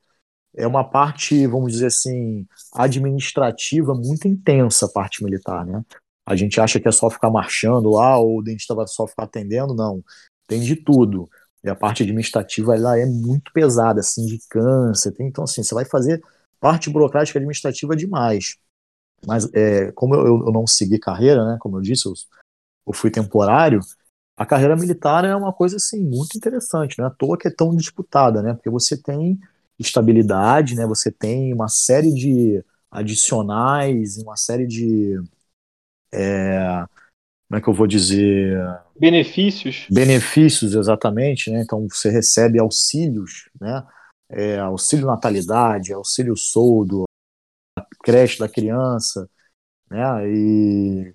Speaker 2: é uma parte, vamos dizer assim, administrativa muito intensa, a parte militar, né? A gente acha que é só ficar marchando lá, ou o dentista vai só ficar atendendo, não. Tem de tudo. E a parte administrativa ela é muito pesada, sindicância, tem, então assim, você vai fazer parte burocrática administrativa demais. Mas é, como eu, eu, não segui carreira, né, como eu disse, eu, eu fui temporário, a carreira militar é uma coisa assim muito interessante, não é à toa que é tão disputada, né? Porque você tem estabilidade, né? Você tem uma série de adicionais, uma série de é, como é que eu vou dizer
Speaker 1: benefícios
Speaker 2: benefícios exatamente, né? Então você recebe auxílios, né? É, auxílio natalidade, auxílio soldo, creche da criança, né? E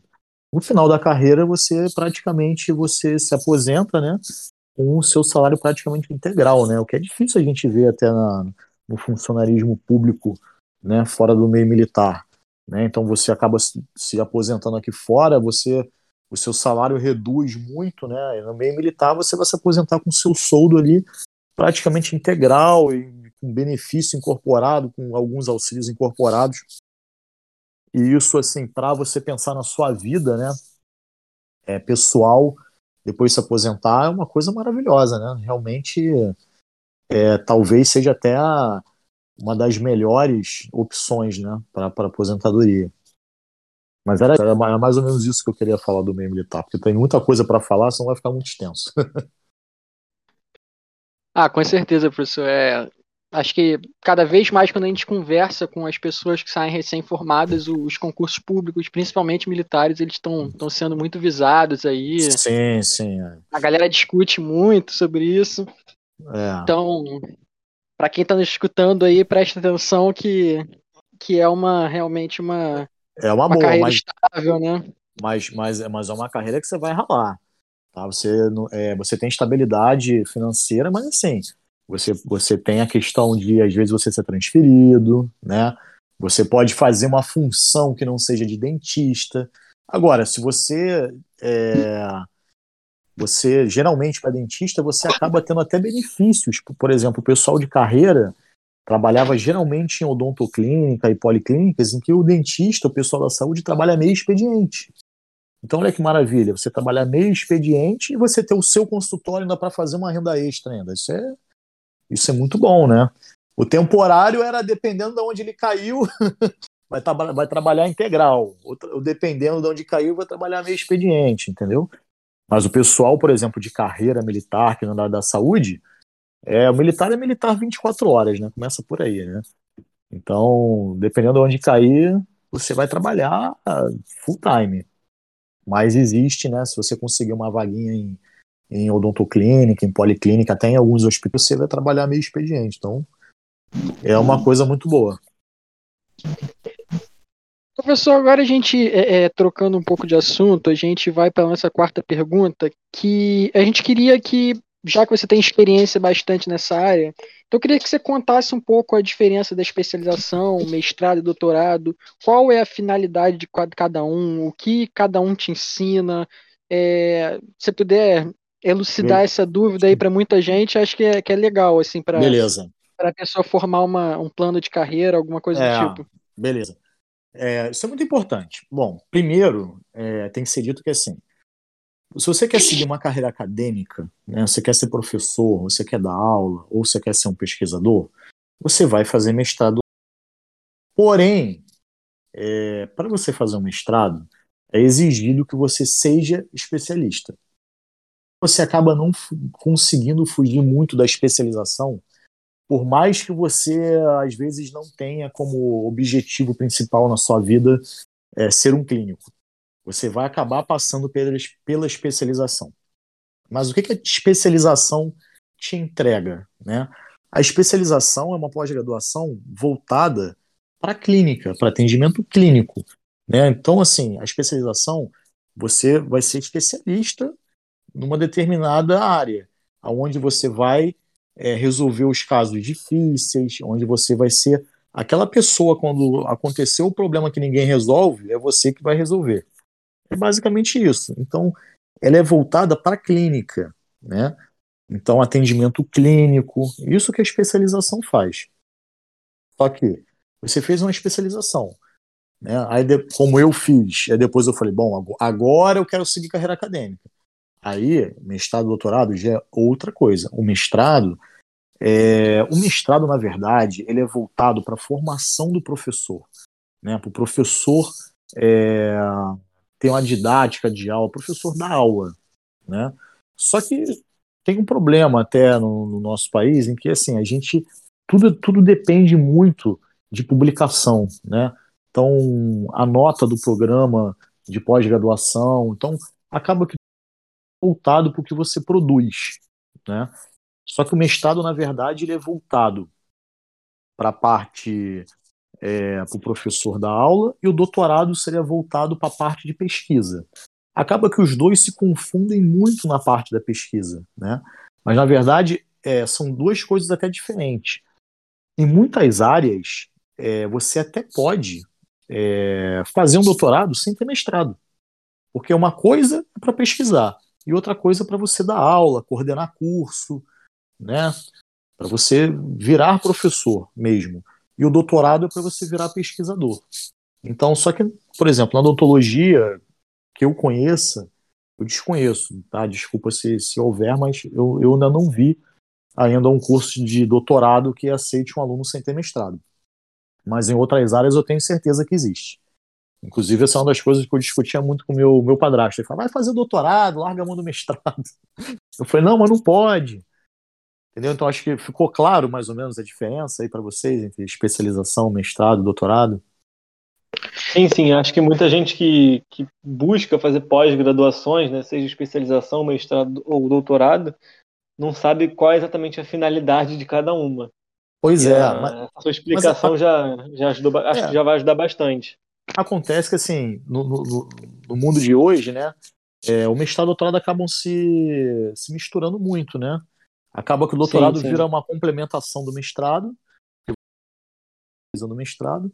Speaker 2: no final da carreira você praticamente você se aposenta, né? Com o seu salário praticamente integral, né? O que é difícil a gente ver até na, no funcionarismo público, né? Fora do meio militar, né? Então você acaba se aposentando aqui fora, você o seu salário reduz muito, né? No meio militar você vai se aposentar com o seu soldo ali praticamente integral e com benefício incorporado, com alguns auxílios incorporados. E isso, assim, para você pensar na sua vida, né, é, pessoal, depois de se aposentar, é uma coisa maravilhosa, né? Realmente, é, talvez seja até a, uma das melhores opções, né, para aposentadoria. Mas era, era, mais ou menos isso que eu queria falar do meio militar, porque tem muita coisa para falar, senão vai ficar muito extenso.
Speaker 3: ah, com certeza, professor. É, acho que cada vez mais quando a gente conversa com as pessoas que saem recém-formadas, os concursos públicos, principalmente militares, eles estão sendo muito visados aí.
Speaker 2: Sim, sim. É.
Speaker 3: A galera discute muito sobre isso.
Speaker 2: É.
Speaker 3: Então, para quem está nos escutando aí, presta atenção que, que é uma realmente uma,
Speaker 2: é uma,
Speaker 3: uma
Speaker 2: boa,
Speaker 3: carreira
Speaker 2: mas,
Speaker 3: estável, né?
Speaker 2: Mas, mas, mas é uma carreira que você vai ralar. Tá? Você, é, você tem estabilidade financeira, mas assim, você, você tem a questão de, às vezes, você ser transferido, né? Você pode fazer uma função que não seja de dentista. Agora, se você. É, você, geralmente, para dentista, você acaba tendo até benefícios. Por exemplo, o pessoal de carreira trabalhava geralmente em odontoclínica e policlínicas, em que o dentista, o pessoal da saúde, trabalha meio expediente. Então, olha que maravilha, você trabalhar meio expediente e você ter o seu consultório ainda para fazer uma renda extra ainda. Isso é isso é muito bom, né? O temporário era dependendo de onde ele caiu, vai, tra vai trabalhar integral. O, dependendo de onde caiu, vai trabalhar meio expediente, entendeu? Mas o pessoal, por exemplo, de carreira militar, que não dá da saúde, é, o militar é militar 24 horas, né? Começa por aí, né? Então, dependendo de onde cair, você vai trabalhar full time. Mas existe, né? Se você conseguir uma vaguinha em em odontoclínica, em policlínica, até em alguns hospitais você vai trabalhar meio expediente. Então, é uma coisa muito boa.
Speaker 3: Professor, agora a gente, é, é, trocando um pouco de assunto, a gente vai para a nossa quarta pergunta, que a gente queria que, já que você tem experiência bastante nessa área, então eu queria que você contasse um pouco a diferença da especialização, mestrado e doutorado, qual é a finalidade de cada um, o que cada um te ensina, é, se puder elucidar essa dúvida aí para muita gente, acho que é, que é legal, assim, para a pessoa formar uma, um plano de carreira, alguma coisa
Speaker 2: é,
Speaker 3: do tipo.
Speaker 2: Beleza. É, isso é muito importante. Bom, primeiro, é, tem que ser dito que assim, se você quer seguir uma carreira acadêmica, né, você quer ser professor, você quer dar aula, ou você quer ser um pesquisador, você vai fazer mestrado. Porém, é, para você fazer um mestrado, é exigido que você seja especialista você acaba não conseguindo fugir muito da especialização, por mais que você às vezes não tenha como objetivo principal na sua vida é, ser um clínico. Você vai acabar passando pela, pela especialização. Mas o que, a especialização te entrega? Né? A especialização é uma pós-graduação voltada para clínica, para atendimento clínico. Né? Então, assim, a especialização, você vai ser especialista numa determinada área, aonde você vai é, resolver os casos difíceis, onde você vai ser aquela pessoa quando aconteceu o problema que ninguém resolve, é você que vai resolver. É basicamente isso. Então, ela é voltada para a clínica, né? Então, atendimento clínico, isso que a especialização faz. Só que você fez uma especialização. Né? Aí, como eu fiz, aí depois eu falei, bom, agora eu quero seguir carreira acadêmica. Aí, mestrado, doutorado já é outra coisa. O mestrado, é, o mestrado, na verdade, ele é voltado para a formação do professor, né? Para o professor é, ter uma didática de aula, professor da aula, né? Só que tem um problema até no, no, nosso país em que assim a gente tudo tudo depende muito de publicação, né? Então a nota do programa de pós-graduação, então acaba que voltado para o que você produz, né? Só que o mestrado na verdade ele é voltado para a parte é, para o professor da aula e o doutorado seria voltado para a parte de pesquisa acaba que os dois se confundem muito na parte da pesquisa, né? Mas na verdade é, são duas coisas até diferentes. Em muitas áreas é, você até pode é, fazer um doutorado sem ter mestrado, porque uma coisa é para pesquisar e outra coisa é para você dar aula, coordenar curso, né? Para você virar professor mesmo. E o doutorado é para você virar pesquisador. Então, só que, por exemplo, na odontologia, que eu conheça, eu desconheço, tá? Desculpa se, se houver, mas eu, eu ainda não vi ainda um curso de doutorado que aceite um aluno sem ter mestrado. Mas em outras áreas eu tenho certeza que existe. Inclusive, essa é uma das coisas que eu discutia muito com o meu, meu padrasto. Ele falava, vai fazer doutorado, larga a mão do mestrado. Eu falei, não, mas não pode. Entendeu? Então, acho que ficou claro mais ou menos a diferença aí para vocês entre especialização, mestrado, doutorado.
Speaker 1: Sim, sim, acho que muita gente que, que busca fazer pós-graduações, né, seja especialização, mestrado ou doutorado, não sabe qual é exatamente a finalidade de cada uma.
Speaker 2: Pois e é.
Speaker 1: A, mas, a sua explicação a, já, já ajudou, acho é, que já vai ajudar bastante.
Speaker 2: Acontece que assim, no, no, no mundo de hoje, né, é, o mestrado e o doutorado acabam se, se misturando muito, né? Acaba que o doutorado sim, sim. vira uma complementação do mestrado, do mestrado,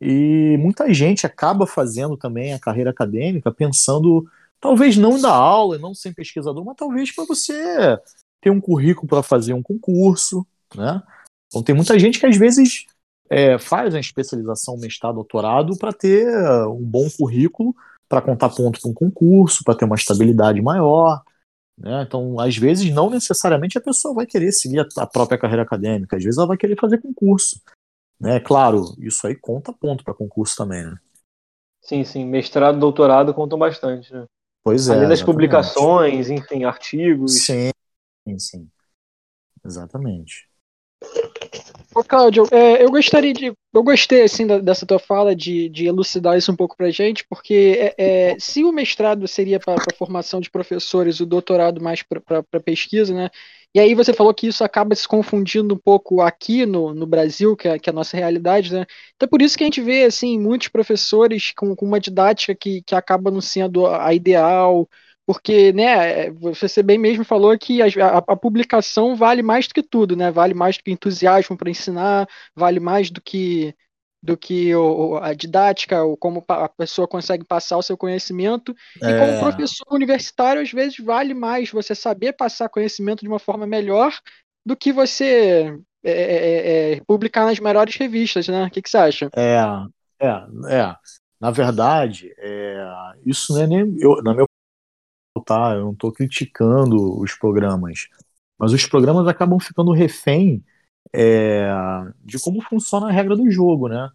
Speaker 2: e muita gente acaba fazendo também a carreira acadêmica pensando, talvez não da aula, não ser pesquisador, mas talvez para você ter um currículo para fazer um concurso, né? Então tem muita gente que às vezes é, faz a especialização, mestrado, doutorado para ter um bom currículo, para contar ponto para um concurso, para ter uma estabilidade maior. Né? Então, às vezes, não necessariamente a pessoa vai querer seguir a própria carreira acadêmica, às vezes ela vai querer fazer concurso. Né? Claro, isso aí conta ponto para concurso também, né?
Speaker 1: Sim, sim. Mestrado, doutorado contam bastante, né?
Speaker 2: Pois é.
Speaker 1: Além das exatamente. publicações, enfim, artigos.
Speaker 2: Sim, sim, sim. Exatamente.
Speaker 3: Ô, Cláudio, é, eu gostaria de. Eu gostei assim da, dessa tua fala de, de elucidar isso um pouco pra gente, porque é, é, se o mestrado seria para formação de professores, o doutorado mais para pesquisa, né? E aí você falou que isso acaba se confundindo um pouco aqui no, no Brasil, que é, que é a nossa realidade, né? Então por isso que a gente vê, assim, muitos professores com, com uma didática que, que acaba não sendo a ideal, porque, né, você bem mesmo falou que a, a, a, publicação vale mais do que tudo, né? Vale mais do que entusiasmo para ensinar, vale mais do que do que o, a didática, ou como a pessoa consegue passar o seu conhecimento. E é... como professor universitário, às vezes vale mais você saber passar conhecimento de uma forma melhor do que você é, é, é, é publicar nas melhores revistas, né? O que, que você acha?
Speaker 2: É, é, é. Na verdade, é, isso não é nem. Eu, na tá, eu não estou criticando os programas, mas os programas acabam ficando refém é, de como funciona a regra do jogo, né?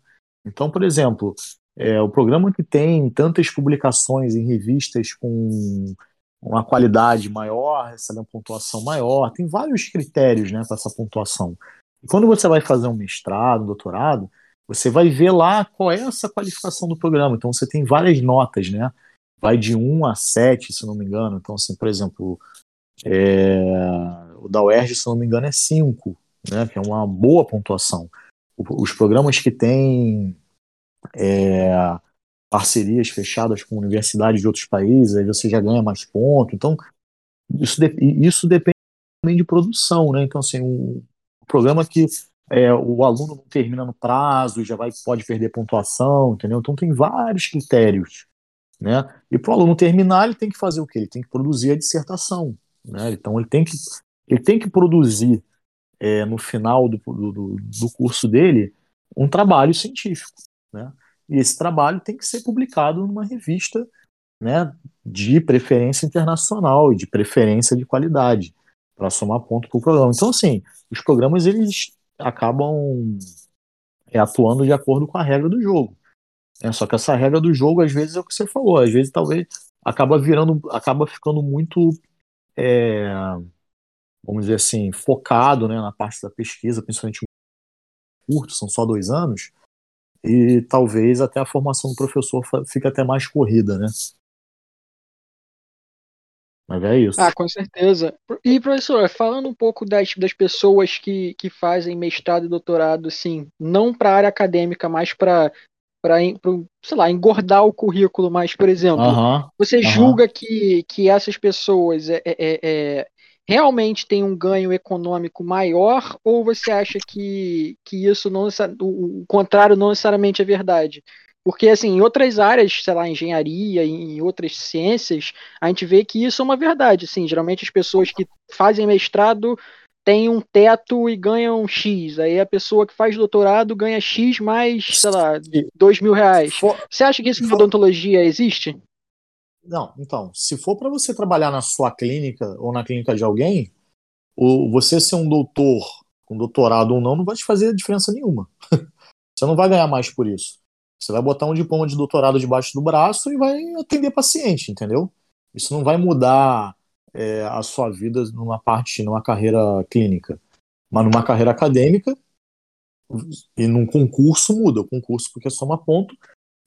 Speaker 2: Então, por exemplo, é, o programa que tem tantas publicações em revistas com uma qualidade maior, recebe uma pontuação maior, tem vários critérios né, para essa pontuação. E quando você vai fazer um mestrado, um doutorado, você vai ver lá qual é essa qualificação do programa. Então você tem várias notas, né? Vai de 1 a 7, se não me engano. Então, assim, por exemplo, é... o da UERJ, se não me engano, é 5 né, que é uma boa pontuação. Os programas que têm é, parcerias fechadas com universidades de outros países, aí você já ganha mais pontos. Então, isso, de, isso depende também de produção, né? Então, assim, um programa que é, o aluno não termina no prazo, já vai, pode perder pontuação, entendeu? Então, tem vários critérios, né? E para o aluno terminar, ele tem que fazer o quê? Ele tem que produzir a dissertação, né? Então, ele tem que, ele tem que produzir é, no final do, do, do curso dele um trabalho científico, né? E esse trabalho tem que ser publicado numa revista, né, de preferência internacional e de preferência de qualidade para somar ponto para o programa. Então, assim, os programas eles acabam é, atuando de acordo com a regra do jogo. É, só que essa regra do jogo, às vezes, é o que você falou, às vezes talvez acaba virando, acaba ficando muito, é, vamos dizer assim, focado né, na parte da pesquisa, principalmente curto, são só dois anos, e talvez até a formação do professor fique até mais corrida, né? Mas é isso.
Speaker 3: Ah, com certeza. E, professor, falando um pouco das, das pessoas que, que fazem mestrado e doutorado, assim, não para a área acadêmica, mas para para sei lá, engordar o currículo mais, por exemplo, você julga que, que essas pessoas é, é, é, realmente têm um ganho econômico maior ou você acha que, que isso não o, o contrário não necessariamente é verdade? Porque, assim, em outras áreas, sei lá, engenharia, em outras ciências, a gente vê que isso é uma verdade. Assim, geralmente as pessoas que fazem mestrado têm um teto e ganham X. Aí a pessoa que faz doutorado ganha X mais, sei lá, dois mil reais. Você acha que isso na odontologia existe?
Speaker 2: Não, então, se for para você trabalhar na sua clínica ou na clínica de alguém, o, você ser um doutor, um doutorado ou não, não vai te fazer diferença nenhuma. você não vai ganhar mais por isso. Você vai botar um diploma de doutorado debaixo do braço e vai atender paciente, entendeu? Isso não vai mudar é, a sua vida numa parte, numa carreira clínica. Mas numa carreira acadêmica e num concurso muda. O concurso porque soma ponto.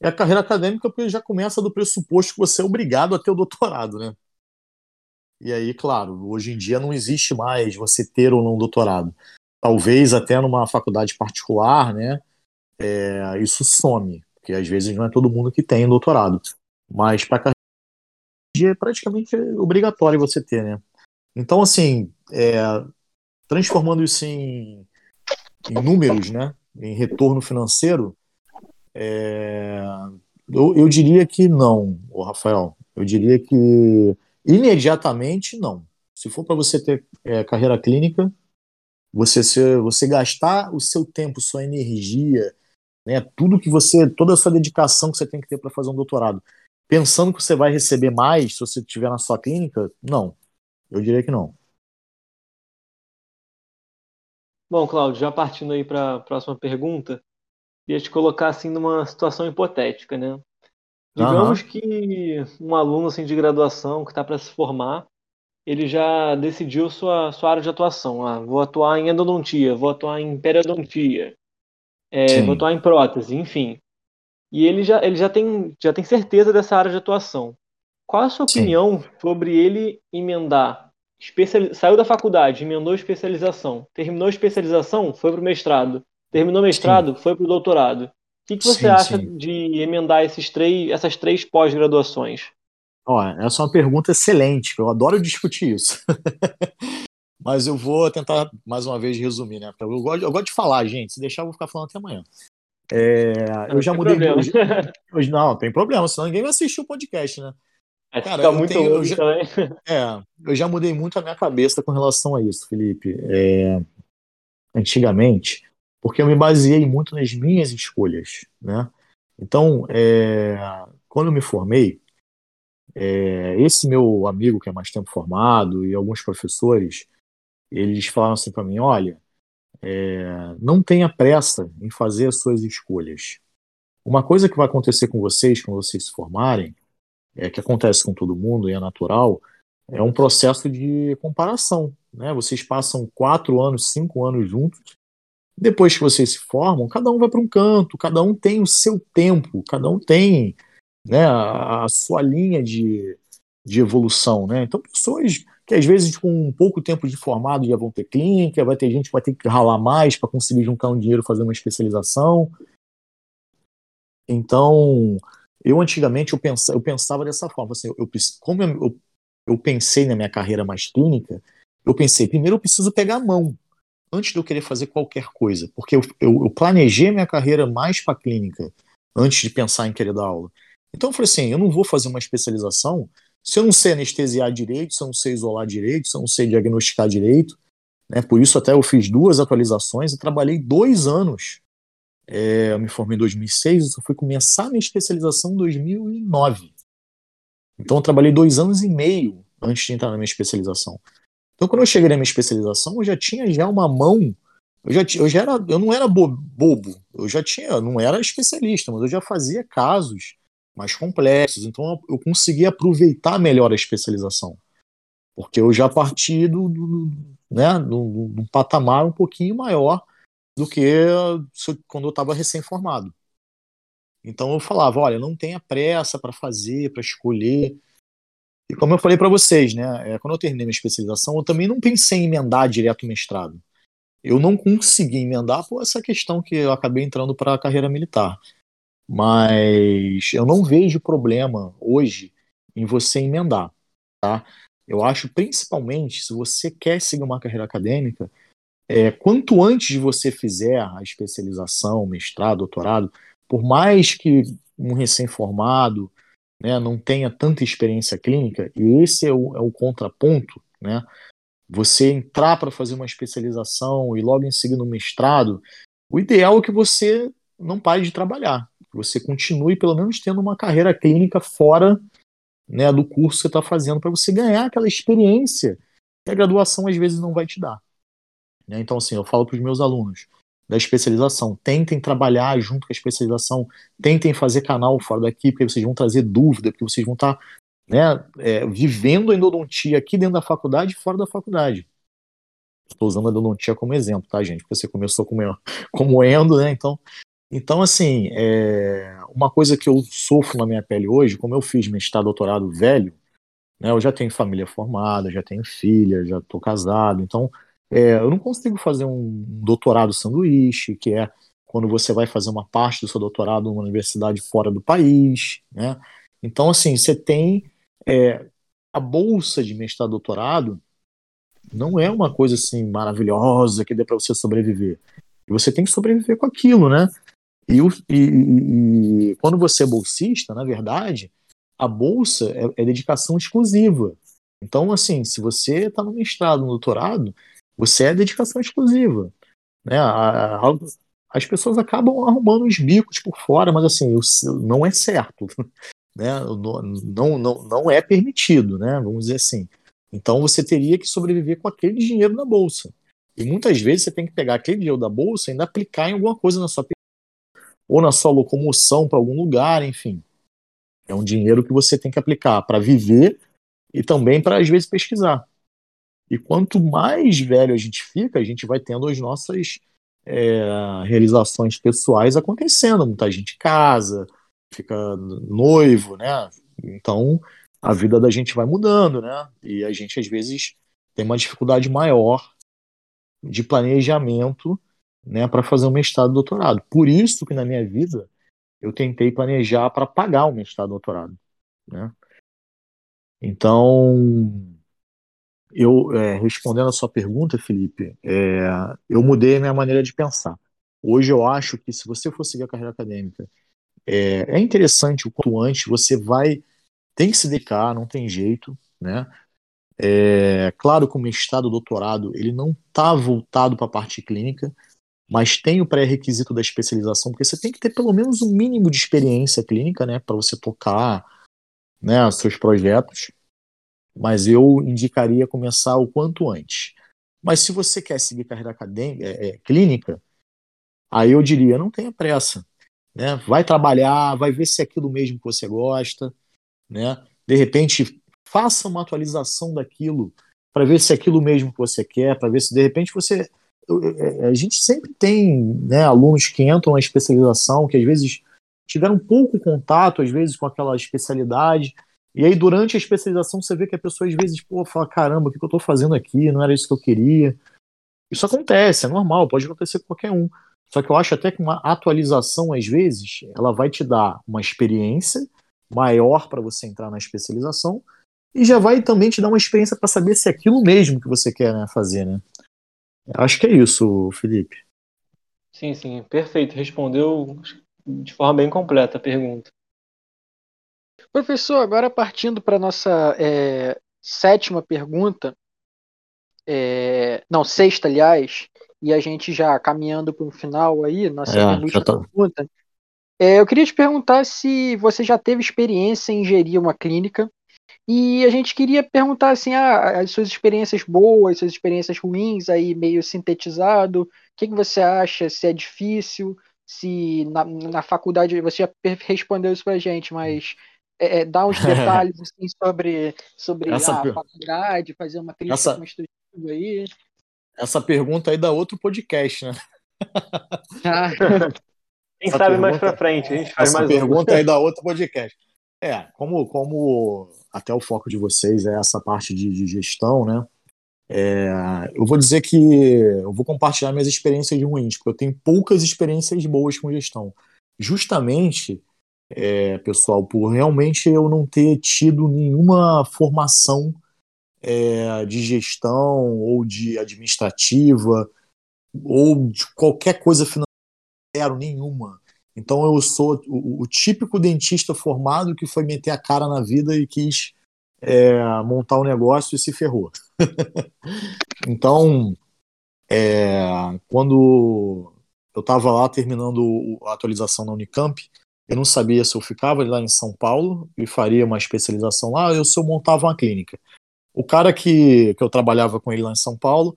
Speaker 2: E a carreira acadêmica porque já começa do pressuposto que você é obrigado a ter o doutorado, né? E aí, claro, hoje em dia não existe mais você ter ou não doutorado. Talvez até numa faculdade particular, né? é, isso some, porque às vezes não é todo mundo que tem doutorado. Mas para carreira é praticamente obrigatório você ter, né? Então, assim, é, transformando isso em, em, números, né? Em retorno financeiro, é, eu, eu diria que não, Rafael. Eu diria que imediatamente não. Se for para você ter é, carreira clínica, você, ser, você gastar o seu tempo, sua energia, né? Tudo que você, toda a sua dedicação que você tem que ter para fazer um doutorado, pensando que você vai receber mais se você estiver na sua clínica, não. Eu diria que não.
Speaker 1: Bom, Cláudio, já partindo aí para a próxima pergunta, queria te colocar assim numa situação hipotética, né? Digamos uhum. que um aluno assim, de graduação que está para se formar, ele já decidiu sua, sua área de atuação. Ah, vou atuar em endodontia, vou atuar em periodontia, é, vou atuar em prótese, enfim. E ele já, ele já, tem, já tem certeza dessa área de atuação. Qual a sua Sim. opinião sobre ele emendar? Especial... Saiu da faculdade, emendou especialização. Terminou a especialização, foi para o mestrado. Terminou mestrado, sim. foi para o doutorado. O que, que você sim, acha sim. de emendar esses três, essas três pós-graduações?
Speaker 2: essa é uma pergunta excelente, eu adoro discutir isso. Mas eu vou tentar, mais uma vez, resumir, né? Eu gosto, eu gosto de falar, gente. Se deixar, eu vou ficar falando até amanhã. É, eu já mudei. Hoje, hoje, não, tem problema, senão ninguém vai assistir o podcast, né?
Speaker 1: É, Cara, eu, muito tenho,
Speaker 2: eu, já, é, eu já mudei muito a minha cabeça com relação a isso, Felipe. É, antigamente, porque eu me baseei muito nas minhas escolhas, né? Então, é, quando eu me formei, é, esse meu amigo que é mais tempo formado e alguns professores, eles falaram assim para mim: olha, é, não tenha pressa em fazer as suas escolhas. Uma coisa que vai acontecer com vocês quando vocês se formarem, é que acontece com todo mundo e é natural, é um processo de comparação. Né? Vocês passam quatro anos, cinco anos juntos. Depois que vocês se formam, cada um vai para um canto, cada um tem o seu tempo, cada um tem né, a, a sua linha de, de evolução. Né? Então, pessoas que às vezes com pouco tempo de formado já vão ter clínica, vai ter gente que vai ter que ralar mais para conseguir juntar um dinheiro fazer uma especialização. Então, eu antigamente eu pensava, eu pensava dessa forma, assim, eu, como eu, eu pensei na minha carreira mais clínica, eu pensei, primeiro eu preciso pegar a mão, antes de eu querer fazer qualquer coisa, porque eu, eu, eu planejei minha carreira mais para clínica, antes de pensar em querer dar aula. Então eu falei assim, eu não vou fazer uma especialização se eu não sei anestesiar direito, se eu não sei isolar direito, se eu não sei diagnosticar direito, né? Por isso até eu fiz duas atualizações e trabalhei dois anos É, eu me formei em 2006, eu fui começar minha especialização em 2009. Então eu trabalhei dois anos e meio antes de entrar na minha especialização. Então quando eu cheguei na minha especialização, eu já tinha já uma mão, eu já, eu já era, eu não era bobo, eu já tinha, eu não era especialista, mas eu já fazia casos mais complexos, então eu conseguia aproveitar melhor a especialização. Porque eu já parti do, do né, de um patamar um pouquinho maior do que quando eu estava recém-formado. Então eu falava, olha, não tenha pressa para fazer, para escolher. E como eu falei para vocês, né, é, quando eu terminei minha especialização, eu também não pensei em emendar direto o mestrado. Eu não consegui emendar por essa questão que eu acabei entrando para a carreira militar. Mas eu não vejo problema hoje em você emendar, tá? Eu acho principalmente se você quer seguir uma carreira acadêmica, é, quanto antes de você fizer a especialização, mestrado, doutorado, por mais que um recém-formado né, não tenha tanta experiência clínica, e esse é o, é o contraponto, né? Você entrar para fazer uma especialização e logo em seguida um mestrado, o ideal é que você não pare de trabalhar, que você continue pelo menos tendo uma carreira clínica fora né, do curso que você está fazendo, para você ganhar aquela experiência que a graduação às vezes não vai te dar. Né? Então, assim, eu falo para os meus alunos da especialização, tentem trabalhar junto com a especialização, tentem fazer canal fora daqui, porque vocês vão trazer dúvida, porque vocês vão estar tá, né, é, vivendo a endodontia aqui dentro da faculdade e fora da faculdade. Estou usando a endodontia como exemplo, tá, gente? Porque você começou como, como endo, né? Então, então assim, é, uma coisa que eu sofro na minha pele hoje, como eu fiz mestrado, doutorado velho, né, eu já tenho família formada, já tenho filha, já estou casado, então é, eu não consigo fazer um doutorado sanduíche, que é quando você vai fazer uma parte do seu doutorado numa universidade fora do país, né? Então, assim, você tem é, a bolsa de mestrado doutorado não é uma coisa assim maravilhosa que dê para você sobreviver. Você tem que sobreviver com aquilo, né? E, e, e, quando você é bolsista, na verdade, a bolsa é, é dedicação exclusiva. Então, assim, se você está no mestrado, no doutorado, você é dedicação exclusiva. Né? A, a, as pessoas acabam arrumando os bicos por fora, mas assim, não é certo. Né? Não, não, não é permitido, né? vamos dizer assim. Então você teria que sobreviver com aquele dinheiro na bolsa. E muitas vezes você tem que pegar aquele dinheiro da bolsa e ainda aplicar em alguma coisa na sua ou na sua locomoção para algum lugar, enfim. É um dinheiro que você tem que aplicar para viver e também para às vezes pesquisar. E quanto mais velho a gente fica, a gente vai tendo as nossas é, realizações pessoais acontecendo. Muita gente casa, fica noivo, né? Então a vida da gente vai mudando, né? E a gente às vezes tem uma dificuldade maior de planejamento, né, para fazer um mestrado e doutorado. Por isso que na minha vida eu tentei planejar para pagar o mestrado e doutorado, né? Então eu, é, respondendo a sua pergunta, Felipe, é, eu mudei a minha maneira de pensar. Hoje eu acho que se você for seguir a carreira acadêmica, é, é interessante o quanto antes você vai, tem que se dedicar, não tem jeito, né? É, claro que o mestrado, o doutorado, ele não está voltado para a parte clínica, mas tem o pré-requisito da especialização, porque você tem que ter pelo menos um mínimo de experiência clínica, né, para você tocar, né, seus projetos mas eu indicaria começar o quanto antes. Mas se você quer seguir carreira acadêmica, é, é, clínica, aí eu diria, não tenha pressa. Né? Vai trabalhar, vai ver se é aquilo mesmo que você gosta. Né? De repente, faça uma atualização daquilo para ver se é aquilo mesmo que você quer, para ver se de repente você. É, a gente sempre tem né, alunos que entram na especialização, que às vezes tiveram pouco contato, às vezes, com aquela especialidade, e aí, durante a especialização, você vê que a pessoa às vezes, pô, fala: caramba, o que eu estou fazendo aqui? Não era isso que eu queria. Isso acontece, é normal, pode acontecer com qualquer um. Só que eu acho até que uma atualização, às vezes, ela vai te dar uma experiência maior para você entrar na especialização e já vai também te dar uma experiência para saber se é aquilo mesmo que você quer né, fazer, né? Acho que é isso, Felipe.
Speaker 1: Sim, sim, perfeito. Respondeu de forma bem completa a pergunta.
Speaker 3: Professor, agora partindo para a nossa é, sétima pergunta, é, não, sexta, aliás, e a gente já caminhando para o final aí, nossa é, penúltima tá... pergunta, é, eu queria te perguntar se você já teve experiência em gerir uma clínica e a gente queria perguntar assim, ah, as suas experiências boas, suas experiências ruins aí meio sintetizado, o que, que você acha, se é difícil, se na, na faculdade você já respondeu isso pra gente, mas é, é dá uns detalhes assim, sobre, sobre a faculdade, fazer uma crítica essa... construtiva aí.
Speaker 2: Essa pergunta aí dá outro podcast, né?
Speaker 1: Ah. Quem essa sabe pergunta, mais para frente, a gente faz
Speaker 2: essa
Speaker 1: mais
Speaker 2: pergunta um. aí dá outro podcast. É, como, como até o foco de vocês é essa parte de, de gestão, né? É, eu vou dizer que eu vou compartilhar minhas experiências ruins, porque eu tenho poucas experiências boas com gestão. Justamente, é, pessoal, por realmente eu não ter tido nenhuma formação é, de gestão ou de administrativa ou de qualquer coisa financeira, nenhuma. Então eu sou o, o, típico dentista formado que foi meter a cara na vida e quis é, montar um negócio e se ferrou. então, é, quando eu estava lá terminando a atualização na Unicamp, eu não sabia se eu ficava lá em São Paulo e faria uma especialização lá ou se eu montava uma clínica. O cara que, que eu trabalhava com ele lá em São Paulo,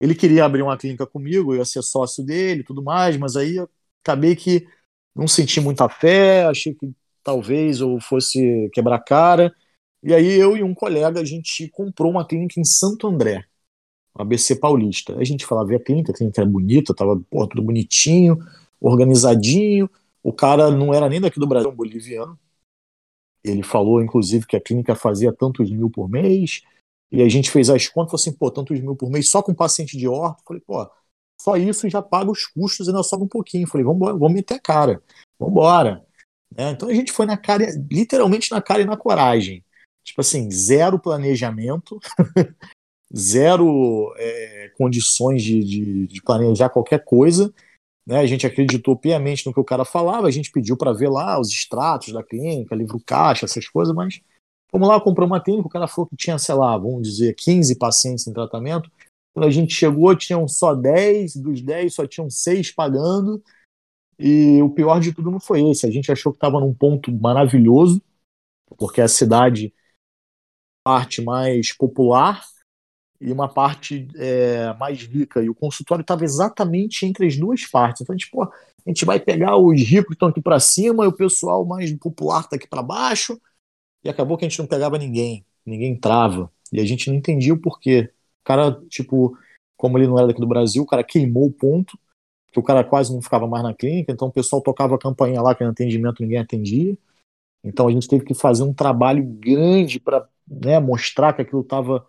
Speaker 2: ele queria abrir uma clínica comigo, eu ia ser sócio dele e tudo mais, mas aí acabei que não senti muita fé, achei que talvez eu fosse quebrar cara. E aí eu e um colega, a gente comprou uma clínica em Santo André, ABC Paulista. A gente falava, a clínica, a clínica era bonita, tava pô, tudo bonitinho, organizadinho. O cara não era nem daqui do Brasil, um boliviano. Ele falou, inclusive, que a clínica fazia tantos mil por mês. E a gente fez as contas, falou assim, pô, tantos mil por mês só com paciente de orto. Falei, pô, só isso já paga os custos e ainda sobra um pouquinho. Falei, vamos vamos meter a cara, vamos embora. É, então a gente foi na cara, literalmente na cara e na coragem. Tipo assim, zero planejamento, zero é, condições de, de, de, planejar qualquer coisa. Né? A gente acreditou piamente no que o cara falava, a gente pediu para ver lá os extratos da clínica, livro caixa, essas coisas, mas vamos lá, comprou uma clínica, o cara falou que tinha, sei lá, vamos dizer, 15 pacientes em tratamento. Quando a gente chegou, tinham só 10, dos 10 só tinham 6 pagando. E o pior de tudo não foi esse. A gente achou que estava num ponto maravilhoso, porque a cidade parte mais popular e uma parte é, mais rica. E o consultório estava exatamente entre as duas partes. Então a gente, pô, a gente vai pegar os ricos que estão aqui para cima e o pessoal mais popular está aqui para baixo. E acabou que a gente não pegava ninguém, ninguém entrava. E a gente não entendia o porquê. O cara, tipo, como ele não era daqui do Brasil, o cara queimou o ponto, que o cara quase não ficava mais na clínica, então o pessoal tocava a campainha lá, que no atendimento ninguém atendia. Então a gente teve que fazer um trabalho grande para né, mostrar que aquilo estava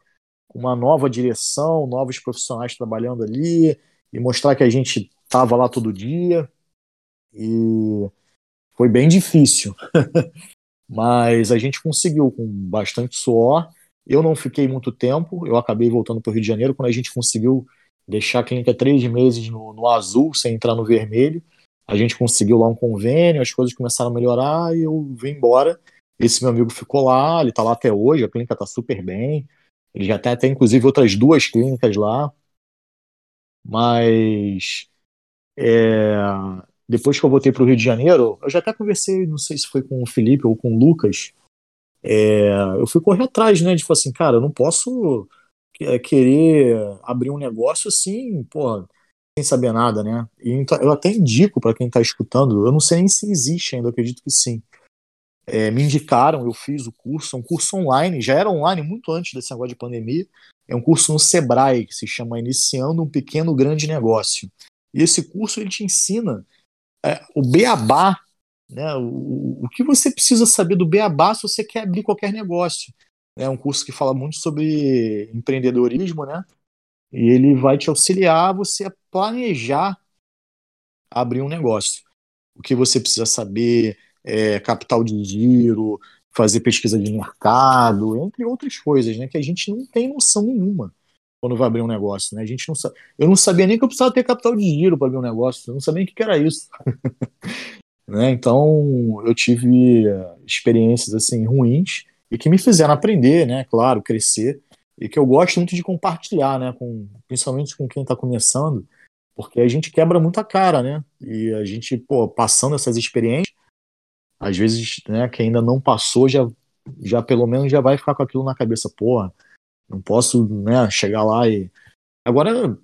Speaker 2: com uma nova direção, novos profissionais trabalhando ali, e mostrar que a gente estava lá todo dia. E foi bem difícil. Mas a gente conseguiu com bastante suor eu não fiquei muito tempo, eu acabei voltando para o Rio de Janeiro quando a gente conseguiu deixar a clínica três meses no, no, azul, sem entrar no vermelho. A gente conseguiu lá um convênio, as coisas começaram a melhorar e eu vim embora. Esse meu amigo ficou lá, ele está lá até hoje, a clínica está super bem. Ele já tem até, inclusive, outras duas clínicas lá. Mas é, depois que eu voltei para o Rio de Janeiro, eu já até conversei, não sei se foi com o Felipe ou com o Lucas, é, eu fui correr atrás, né? De falar assim, cara, eu não posso é, querer abrir um negócio assim, pô, sem saber nada, né? E então, eu até indico para quem está escutando, eu não sei nem se existe ainda, acredito que sim. É, me indicaram, eu fiz o curso, é um curso online, já era online muito antes desse negócio de pandemia. É um curso no Sebrae que se chama Iniciando um Pequeno Grande Negócio. E esse curso ele te ensina é, o beabá né? O, o que você precisa saber do beabá se você quer abrir qualquer negócio? É um curso que fala muito sobre empreendedorismo, né? E ele vai te auxiliar você a planejar abrir um negócio. O que você precisa saber, é, capital de giro, fazer pesquisa de mercado, entre outras coisas, né? Que a gente não tem noção nenhuma quando vai abrir um negócio, né? A gente não sabe. Eu não sabia nem que eu precisava ter capital de giro para abrir um negócio. Eu não sabia nem o que era isso. Né? Então eu tive eh, experiências assim ruins e que me fizeram aprender, né? Claro, crescer e que eu gosto muito de compartilhar, né? Com, principalmente com quem está começando. porque a gente quebra muita cara, né? E a gente, pô, passando essas experiências, às vezes, né, quem ainda não passou já, já pelo menos já vai ficar com aquilo na cabeça, porra, não posso, né, chegar lá e. Agora,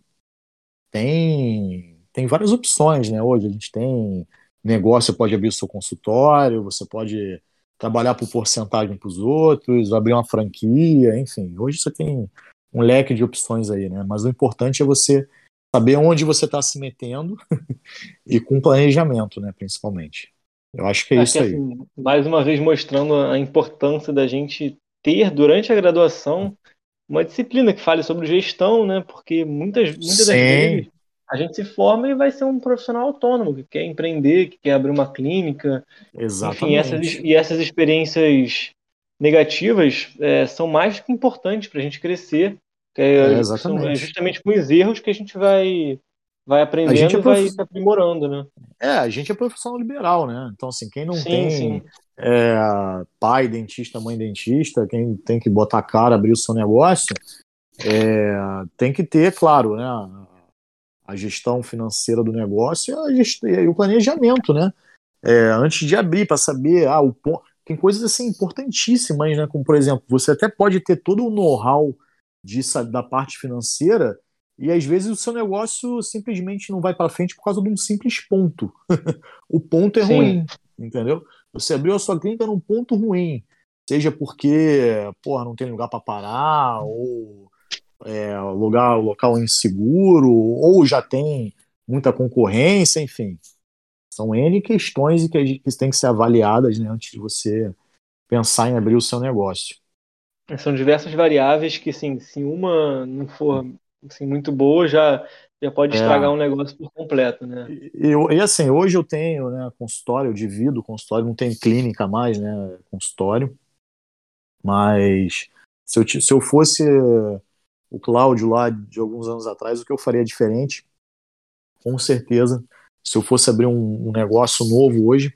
Speaker 2: tem, tem várias opções, né? Hoje a gente tem negócio, pode abrir o seu consultório, você pode trabalhar por porcentagem para os outros, abrir uma franquia, enfim. Hoje você tem um leque de opções aí, né? Mas o importante é você saber onde você está se metendo e com planejamento, né? Principalmente. Eu acho que é, isso aí. Assim,
Speaker 1: mais uma vez mostrando a importância da gente ter durante a graduação uma disciplina que fale sobre gestão, né? Porque muitas, muitas das vezes a gente se forma e vai ser um profissional autônomo, que quer empreender, que quer abrir uma clínica.
Speaker 2: Exatamente.
Speaker 1: Enfim, essas, e essas experiências negativas é, são mais do que importantes para a gente crescer. É, é, exatamente. é justamente com os erros que a gente vai, vai aprendendo é e vai se aprimorando, né?
Speaker 2: É, a gente é profissional liberal, né? Então, assim, quem não sim, tem sim. É, pai dentista, mãe dentista, quem tem que botar a cara, abrir o seu negócio, é, tem que ter, claro, né? A gestão financeira do negócio e, o planejamento, né? É, antes de abrir, para saber, ah, o tem coisas assim importantíssimas, né? Como, por exemplo, você até pode ter todo o know-how da parte financeira e às vezes o seu negócio simplesmente não vai para frente por causa de um simples ponto. o ponto é Sim. ruim, entendeu? Você abriu a sua clínica num ponto ruim, seja porque, porra, não tem lugar para parar ou é, lugar, local inseguro, ou já tem muita concorrência, enfim. São N questões que, que têm que ser avaliadas né, antes de você pensar em abrir o seu negócio.
Speaker 1: São diversas variáveis que, assim, se uma não for assim, muito boa, já, já pode é. estragar é. um negócio por completo, né?
Speaker 2: E, e, assim, hoje eu tenho né, consultório, eu divido consultório, não tem clínica mais, né, consultório, mas se eu, se eu fosse o Cláudio lá de alguns anos atrás, o que eu faria diferente, com certeza, se eu fosse abrir um, um negócio novo hoje,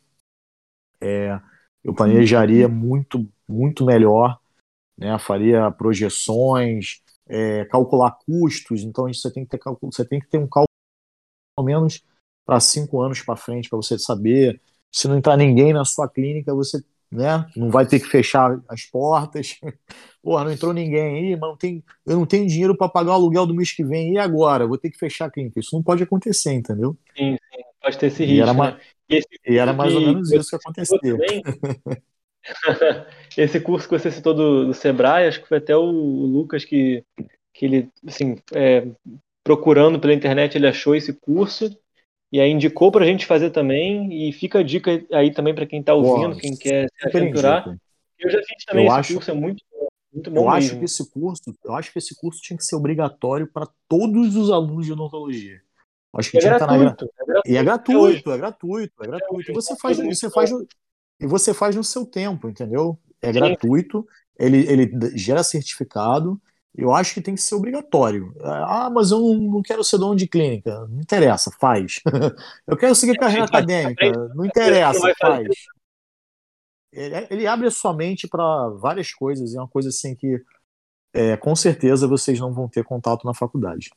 Speaker 2: é, eu planejaria muito, muito melhor, né? Faria projeções, é, calcular custos. Então você tem que ter você tem que ter um cálculo pelo menos para cinco anos para frente para você saber se não entrar ninguém na sua clínica você né? Não vai ter que fechar as portas. Porra, não entrou ninguém aí, mas não tem, eu não tenho dinheiro para pagar o aluguel do mês que vem. E agora? Vou ter que fechar a clínica. Isso não pode acontecer, entendeu?
Speaker 1: Sim, sim. Pode ter esse risco. E
Speaker 2: era, né? e esse e era mais ou menos isso que acontecia.
Speaker 1: esse curso que você citou do, do Sebrae, acho que foi até o, o Lucas que, que ele, assim, é, procurando pela internet, ele achou esse curso e aí indicou para a gente fazer também, e fica a dica aí também para quem está ouvindo, quem quer se aventurar. Eu já fiz também eu esse acho, curso, é muito, muito bom
Speaker 2: eu
Speaker 1: mesmo.
Speaker 2: acho que esse curso, eu acho que esse curso tinha que ser obrigatório para todos os alunos de odontologia. Acho que é tinha gratuito, que estar na... é gratuito. E é gratuito, é gratuito, é gratuito. E você faz, você faz, e você faz no seu tempo, entendeu? É gratuito, ele, ele gera certificado, eu acho que tem que ser obrigatório. Ah, mas eu não quero ser dono de clínica. Não interessa, faz. eu quero seguir carreira acadêmica. Não interessa, faz. Ele, ele abre a sua mente para várias coisas. É uma coisa assim que, é, com certeza, vocês não vão ter contato na faculdade.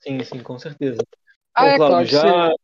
Speaker 1: Sim, sim, com certeza.
Speaker 3: Ah, Bom, é, Cláudio, já.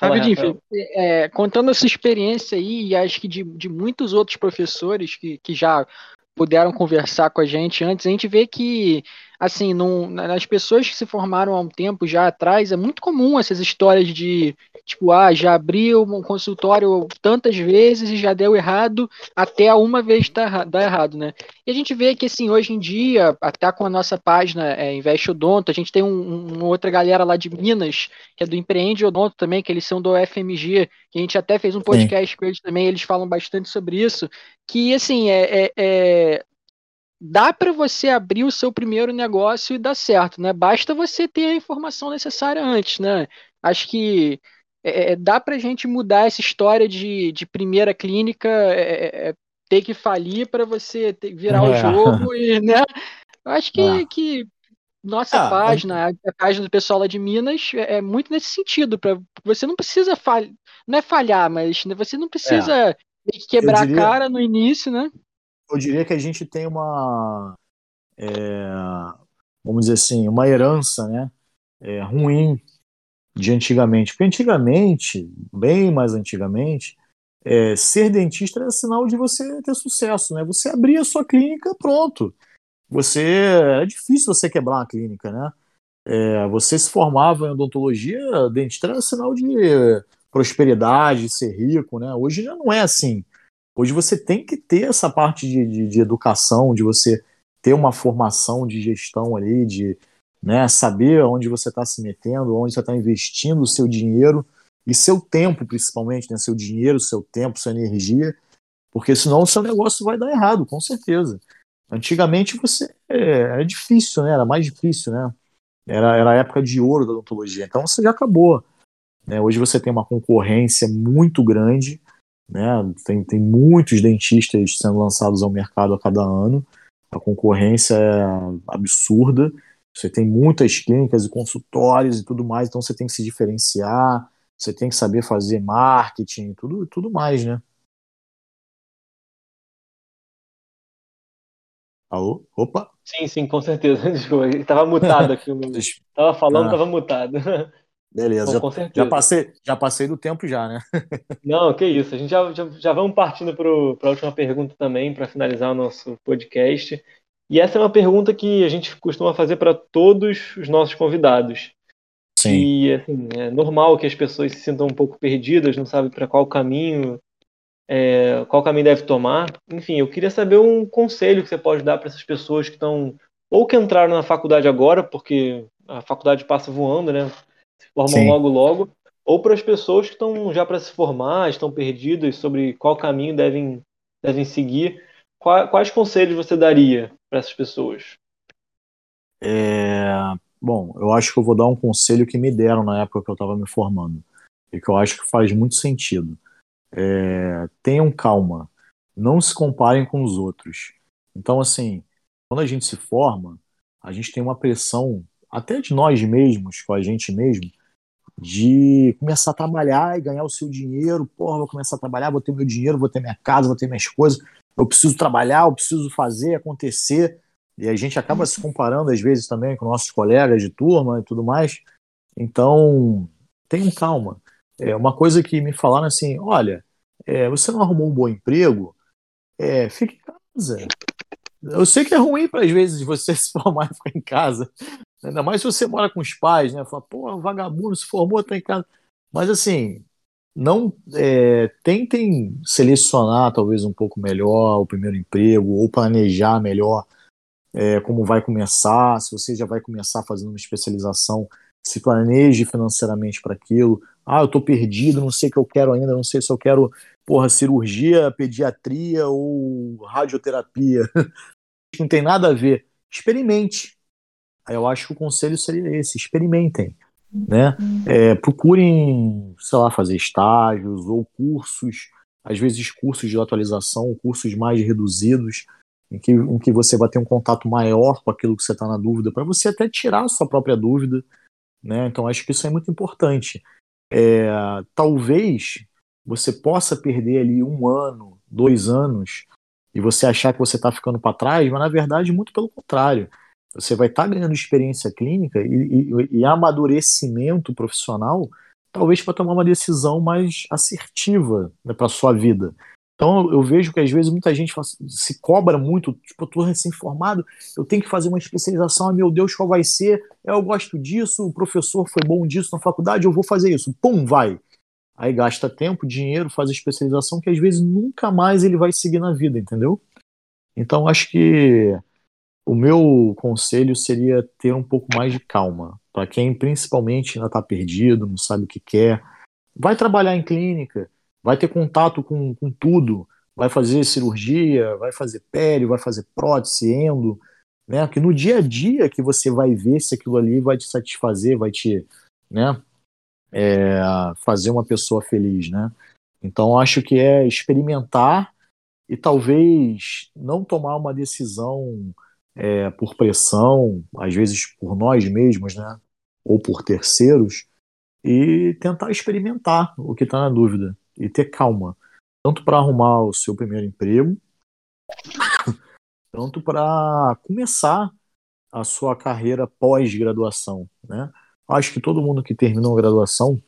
Speaker 3: Rapidinho, é, contando essa experiência aí, e acho que de, de muitos outros professores que, que já puderam conversar com a gente antes, a gente vê que, assim, num, nas pessoas que se formaram há um tempo já atrás, é muito comum essas histórias de, tipo, ah, já abriu um consultório tantas vezes e já deu errado, até uma vez tá, dar errado, né? E a gente vê que, assim, hoje em dia, até com a nossa página é, Investe Odonto, a gente tem um, uma outra galera lá de Minas, que é do Empreende Odonto também, que eles são do FMG, que a gente até fez um podcast Sim. com eles também, eles falam bastante sobre isso, que, assim, é, é, é dá para você abrir o seu primeiro negócio e dar certo, né? Basta você ter a informação necessária antes, né? Acho que é, é dá para a gente mudar essa história de, de primeira clínica é, é, é ter que falir para você ter, virar o é. jogo e, né? Eu acho que, que nossa ah, página, a página do pessoal lá de Minas, é, muito nesse sentido. Para você não precisa falhar, não é falhar, mas né, você não precisa quebrar diria, a cara no início, né?
Speaker 2: Eu diria que a gente tem uma, vamos dizer assim, uma herança, né? é, ruim de antigamente. Porque antigamente, bem mais antigamente, é, ser dentista era sinal de você ter sucesso, né? Você abria a sua clínica, pronto. Você é difícil você quebrar uma clínica, né? É, você se formava em odontologia, dentista era sinal de prosperidade, ser rico, né? Hoje já não é assim. Hoje você tem que ter essa parte de, de, de educação, de você ter uma formação de gestão ali, de né, saber onde você está se metendo, onde você está investindo o seu dinheiro e seu tempo, principalmente, né? Seu dinheiro, seu tempo, sua energia, porque senão o seu negócio vai dar errado, com certeza. Antigamente você é, era difícil, né? Era mais difícil, né? Era, era a época de ouro da odontologia. Então você já acabou. Né? Hoje você tem uma concorrência muito grande, né? tem, tem muitos dentistas sendo lançados ao mercado a cada ano. A concorrência é absurda. Você tem muitas clínicas e consultórios e tudo mais, então você tem que se diferenciar, você tem que saber fazer marketing, tudo, tudo mais, né? Alô? Opa!
Speaker 1: Sim, sim, com certeza. Desculpa, estava mutado aqui. Estava falando, estava ah. mutado.
Speaker 2: Beleza, Bom, já, já, passei, já passei do tempo já, né?
Speaker 1: Não, que isso. A gente já, já, já vamos partindo para a última pergunta também, para finalizar o nosso podcast. E essa é uma pergunta que a gente costuma fazer para todos os nossos convidados. Sim. E assim, é normal que as pessoas se sintam um pouco perdidas, não sabem para qual caminho é, qual caminho deve tomar. Enfim, eu queria saber um conselho que você pode dar para essas pessoas que estão ou que entraram na faculdade agora, porque a faculdade passa voando, né? Se formam Sim. logo logo, ou para as pessoas que estão já para se formar, estão perdidas sobre qual caminho devem devem seguir. Quais, quais conselhos você daria para essas pessoas?
Speaker 2: É, bom, eu acho que eu vou dar um conselho que me deram na época que eu estava me formando e que eu acho que faz muito sentido é, tenham calma, não se comparem com os outros. Então, assim, quando a gente se forma, a gente tem uma pressão, até de nós mesmos, com a gente mesmo, de começar a trabalhar e ganhar o seu dinheiro. Porra, vou começar a trabalhar, vou ter meu dinheiro, vou ter minha casa, vou ter minhas coisas. Eu preciso trabalhar, eu preciso fazer acontecer. E a gente acaba se comparando, às vezes, também com nossos colegas de turma e tudo mais. Então, tenham calma. É, uma coisa que me falaram assim: olha, é, você não arrumou um bom emprego, é, fique em casa. Eu sei que é ruim para às vezes você se formar e ficar em casa. Ainda mais se você mora com os pais, né? Fala, pô, vagabundo se formou, tá em casa. Mas assim, não é, tentem selecionar talvez um pouco melhor o primeiro emprego ou planejar melhor é, como vai começar. Se você já vai começar fazendo uma especialização, se planeje financeiramente para aquilo. Ah, eu tô perdido, não sei o que eu quero ainda, não sei se eu quero, porra, cirurgia, pediatria ou radioterapia. não tem nada a ver. Experimente. Eu acho que o conselho seria esse: experimentem. Né? É, procurem, sei lá, fazer estágios ou cursos, às vezes cursos de atualização, cursos mais reduzidos, em que, em que você vai ter um contato maior com aquilo que você está na dúvida, para você até tirar a sua própria dúvida. Né? Então acho que isso é muito importante é, talvez você possa perder ali um ano, dois anos, e você achar que você está ficando para trás, mas na verdade, muito pelo contrário. Você vai estar tá ganhando experiência clínica e, e, e amadurecimento profissional, talvez para tomar uma decisão mais assertiva né, para sua vida. Então eu vejo que às vezes muita gente se cobra muito, tipo, eu tô recém-formado, eu tenho que fazer uma especialização, ah, meu Deus, qual vai ser? Eu gosto disso, o professor foi bom disso na faculdade, eu vou fazer isso. Pum, vai. Aí gasta tempo, dinheiro, faz a especialização que às vezes nunca mais ele vai seguir na vida, entendeu? Então acho que o meu conselho seria ter um pouco mais de calma. Para quem principalmente ainda está perdido, não sabe o que quer, vai trabalhar em clínica, vai ter contato com, com tudo, vai fazer cirurgia, vai fazer pele, vai fazer prótese, endo, né? Que no dia a dia que você vai ver se aquilo ali vai te satisfazer, vai te, né? É, fazer uma pessoa feliz, né? Então acho que é experimentar e talvez não tomar uma decisão é, por pressão, às vezes por nós mesmos, né? Ou por terceiros, e tentar experimentar o que está na dúvida e ter calma, tanto para arrumar o seu primeiro emprego, tanto para começar a sua carreira pós-graduação, né? Acho que todo mundo que terminou a graduação,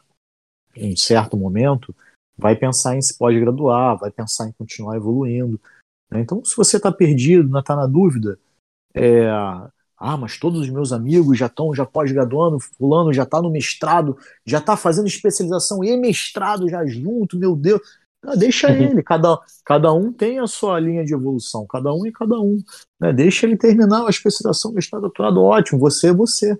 Speaker 2: em certo momento, vai pensar em se pode graduar, vai pensar em continuar evoluindo. Né? Então, se você está perdido, está na dúvida, é, ah, mas todos os meus amigos já estão já pós-graduando, fulano já está no mestrado, já está fazendo especialização e mestrado já junto, meu Deus. Ah, deixa uhum. ele, cada, cada um tem a sua linha de evolução, cada um e cada um. Né? Deixa ele terminar a especialização, mestrado, doutorado, ótimo, você é você.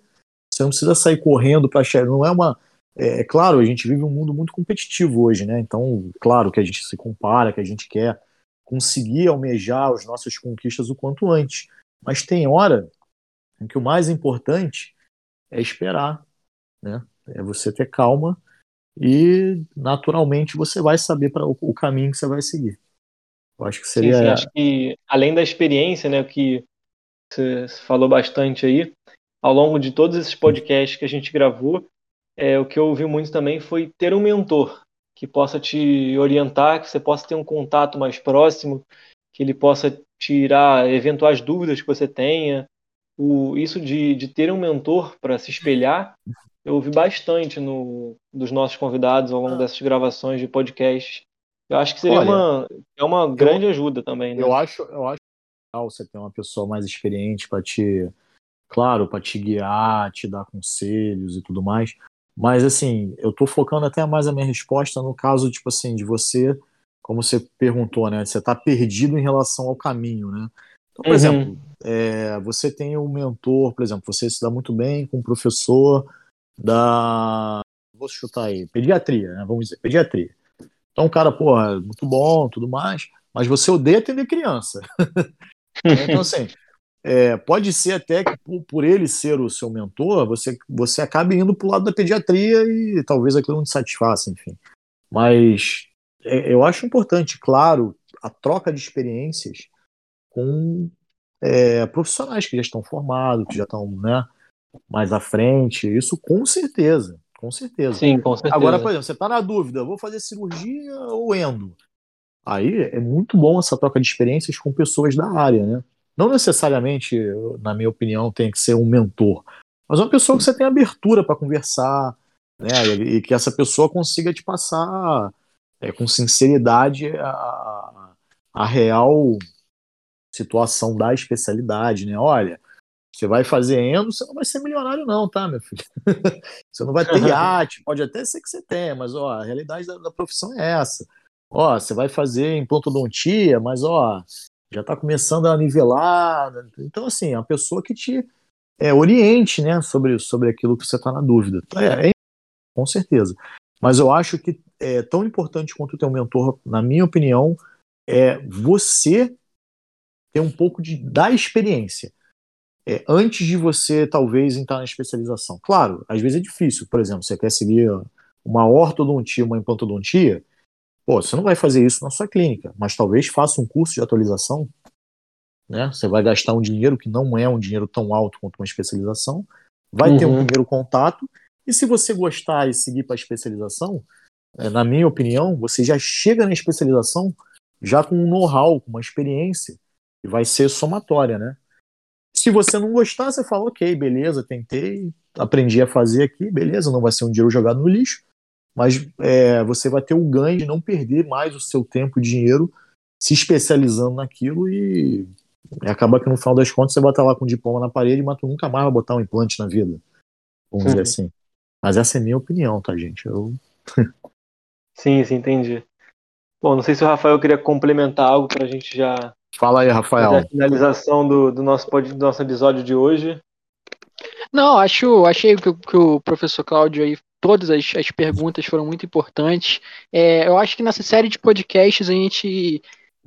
Speaker 2: Você não precisa sair correndo para chegar. Não é uma. É, é, claro, a gente vive um mundo muito competitivo hoje, né? Então, claro que a gente se compara, que a gente quer conseguir almejar as nossas conquistas o quanto antes. Mas tem hora em que o mais importante é esperar, né? É você ter calma e naturalmente você vai saber para o, caminho que você vai seguir. Eu acho que seria. Sim, sim,
Speaker 1: acho que além da experiência, né, que você falou bastante aí, ao longo de todos esses podcasts que a gente gravou, é, o que eu ouvi muito também foi ter um mentor que possa te orientar, que você possa ter um contato mais próximo, que ele possa tirar eventuais dúvidas que você tenha. O, isso de, de ter um mentor para se espelhar eu ouvi bastante no, dos nossos convidados ao longo ah. dessas gravações de podcast. Eu acho que seria Olha, uma, é uma grande eu, ajuda também. Né?
Speaker 2: Eu acho, eu acho legal você ter uma pessoa mais experiente para te, claro, para te guiar, te dar conselhos e tudo mais. Mas assim, eu tô focando até mais a minha resposta no caso, tipo assim, de você, como você perguntou, né? Você tá perdido em relação ao caminho, né? Então, por uhum. exemplo, é, você tem um mentor, por exemplo, você se dá muito bem com um professor da. Vou chutar aí, pediatria, né? Vamos dizer, pediatria. Então, o cara, porra, muito bom, tudo mais, mas você odeia atender criança. então, assim, é, pode ser até que por, por, ele ser o seu mentor, você, você acabe indo para o lado da pediatria e talvez aquilo não te satisfaça, enfim. Mas é, eu acho importante, claro, a troca de experiências com é, profissionais que já estão formados, que já estão, né? mais à frente, isso com certeza, com certeza.
Speaker 1: Sim, com certeza.
Speaker 2: Agora, por exemplo, você está na dúvida, vou fazer cirurgia ou endo? Aí é muito bom essa troca de experiências com pessoas da área, né? Não necessariamente, na minha opinião, tem que ser um mentor, mas uma pessoa que você tem abertura para conversar, né? E que essa pessoa consiga te passar é, com sinceridade a, a real situação da especialidade, né? Olha, você vai fazer endo, você não vai ser milionário, não, tá, meu filho? você não vai ter iate, pode até ser que você tenha, mas ó, a realidade da, da profissão é essa. Ó, você vai fazer implantodontia, mas ó, já está começando a nivelar. Então, assim, é uma pessoa que te é, oriente, né, sobre, sobre aquilo que você está na dúvida. É, é, com certeza. Mas eu acho que é tão importante quanto ter um mentor, na minha opinião, é você ter um pouco de, da experiência é, antes de você talvez entrar na especialização. Claro, às vezes é difícil. Por exemplo, você quer seguir uma ortodontia, uma implantodontia, pô, você não vai fazer isso na sua clínica, mas talvez faça um curso de atualização. Né? Você vai gastar um dinheiro que não é um dinheiro tão alto quanto uma especialização, vai uhum. ter um uhum. primeiro contato, e se você gostar e seguir para a especialização, na minha opinião, você já chega na especialização já com um know-how, com uma experiência, e vai ser somatória, né? Se você não gostar, você fala, ok, beleza, tentei, aprendi a fazer aqui, beleza, não vai ser um dinheiro jogado no lixo, mas é, você vai ter o ganho de não perder mais o seu tempo e dinheiro se especializando naquilo e acaba que no final das contas você vai estar lá com o diploma na parede, mas tu nunca mais vai botar um implante na vida. Vamos dizer assim. Mas essa é a minha opinião, tá, gente? Eu...
Speaker 1: sim, sim, entendi. Bom, não sei se o Rafael queria complementar algo para a gente já
Speaker 2: Fala aí, Rafael.
Speaker 1: A finalização do, do, nosso, do nosso episódio de hoje.
Speaker 3: Não, acho, achei que, que o professor Cláudio aí, todas as, as perguntas foram muito importantes. É, eu acho que nessa série de podcasts a gente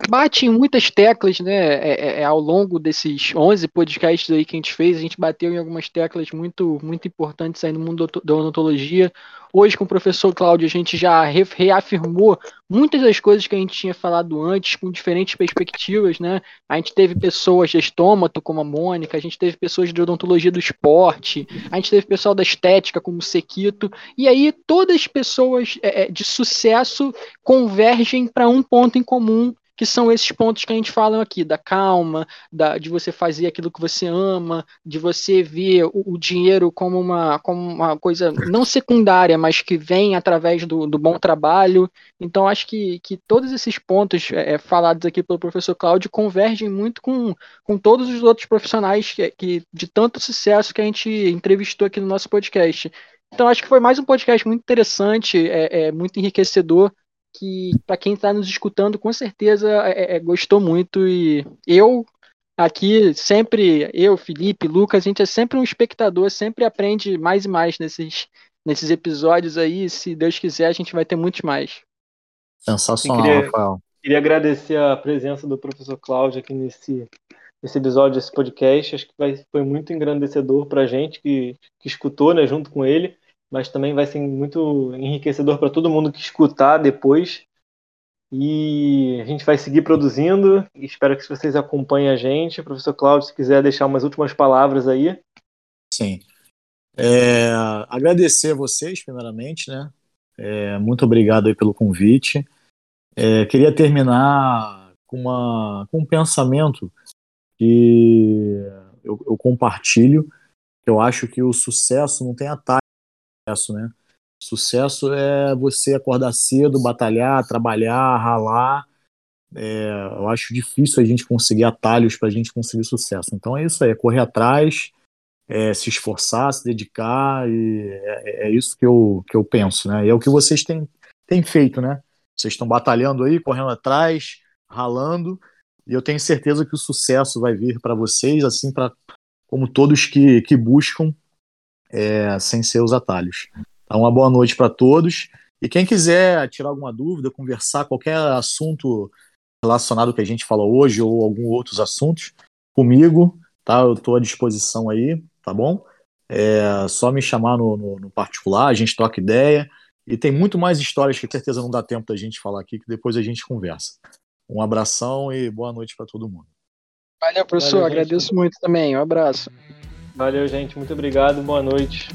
Speaker 3: bate em muitas teclas, né? É, é, é ao longo desses 11 podcasts aí que a gente fez, a gente bateu em algumas teclas muito, muito importantes aí no mundo da odontologia. Hoje, com o professor Cláudio, a gente já reafirmou muitas das coisas que a gente tinha falado antes, com diferentes perspectivas, né? A gente teve pessoas de estômago, como a Mônica, a gente teve pessoas de odontologia do esporte, a gente teve pessoal da estética, como o Sequito, e aí todas as pessoas é, de sucesso convergem para um ponto em comum, que são esses pontos que a gente fala aqui, da calma, da, de você fazer aquilo que você ama, de você ver o, o dinheiro como uma, como uma coisa não secundária, mas que vem através do, do bom trabalho. Então, acho que, que todos esses pontos é, é falados aqui pelo professor Cláudio convergem muito com, com todos os outros profissionais que, que, de tanto sucesso que a gente entrevistou aqui no nosso podcast. Então, acho que foi mais um podcast muito interessante, é, é muito enriquecedor que para quem está nos escutando, com certeza é, é, gostou muito. E eu aqui sempre, eu, Felipe, Lucas, a gente é sempre um espectador, sempre aprende mais e mais nesses, nesses episódios aí. Se Deus quiser, a gente vai ter muitos mais.
Speaker 2: Sensacional,
Speaker 1: queria,
Speaker 2: Rafael.
Speaker 1: Queria agradecer a presença do professor Cláudio aqui nesse, nesse episódio, desse podcast. Acho que vai, foi muito engrandecedor para a gente que, que escutou né, junto com ele mas também vai ser muito enriquecedor para todo mundo que escutar depois. E a gente vai seguir produzindo. Espero que vocês acompanhem a gente. Professor Cláudio, se quiser deixar umas últimas palavras aí.
Speaker 2: Sim. É, agradecer a vocês, primeiramente, né? É, muito obrigado aí pelo convite. É, queria terminar com, uma, com um pensamento que eu, eu compartilho. Eu acho que o sucesso não tem atalho sucesso, né? Sucesso é você acordar cedo, batalhar, trabalhar, ralar. É, eu acho difícil a gente conseguir atalhos para a gente conseguir sucesso. Então é isso aí, é correr atrás, é, se esforçar, se dedicar, e é, é, isso que eu, que eu penso, né? E é o que vocês têm, têm feito, né? Vocês estão batalhando aí, correndo atrás, ralando, e eu tenho certeza que o sucesso vai vir para vocês, assim para como todos que, que buscam é, sem ser os atalhos. Então, uma boa noite para todos. E quem quiser tirar alguma dúvida, conversar qualquer assunto relacionado ao que a gente falou hoje ou algum outros assuntos, comigo, tá? Eu estou à disposição aí, tá bom? É só me chamar no, no, no, particular, a gente troca ideia. E tem muito mais histórias que certeza não dá tempo da gente falar aqui, que depois a gente conversa. Um abração e boa noite para todo mundo.
Speaker 3: Valeu, professor. Valeu, Agradeço muito também. Um abraço.
Speaker 1: Valeu, gente. Muito obrigado. Boa noite.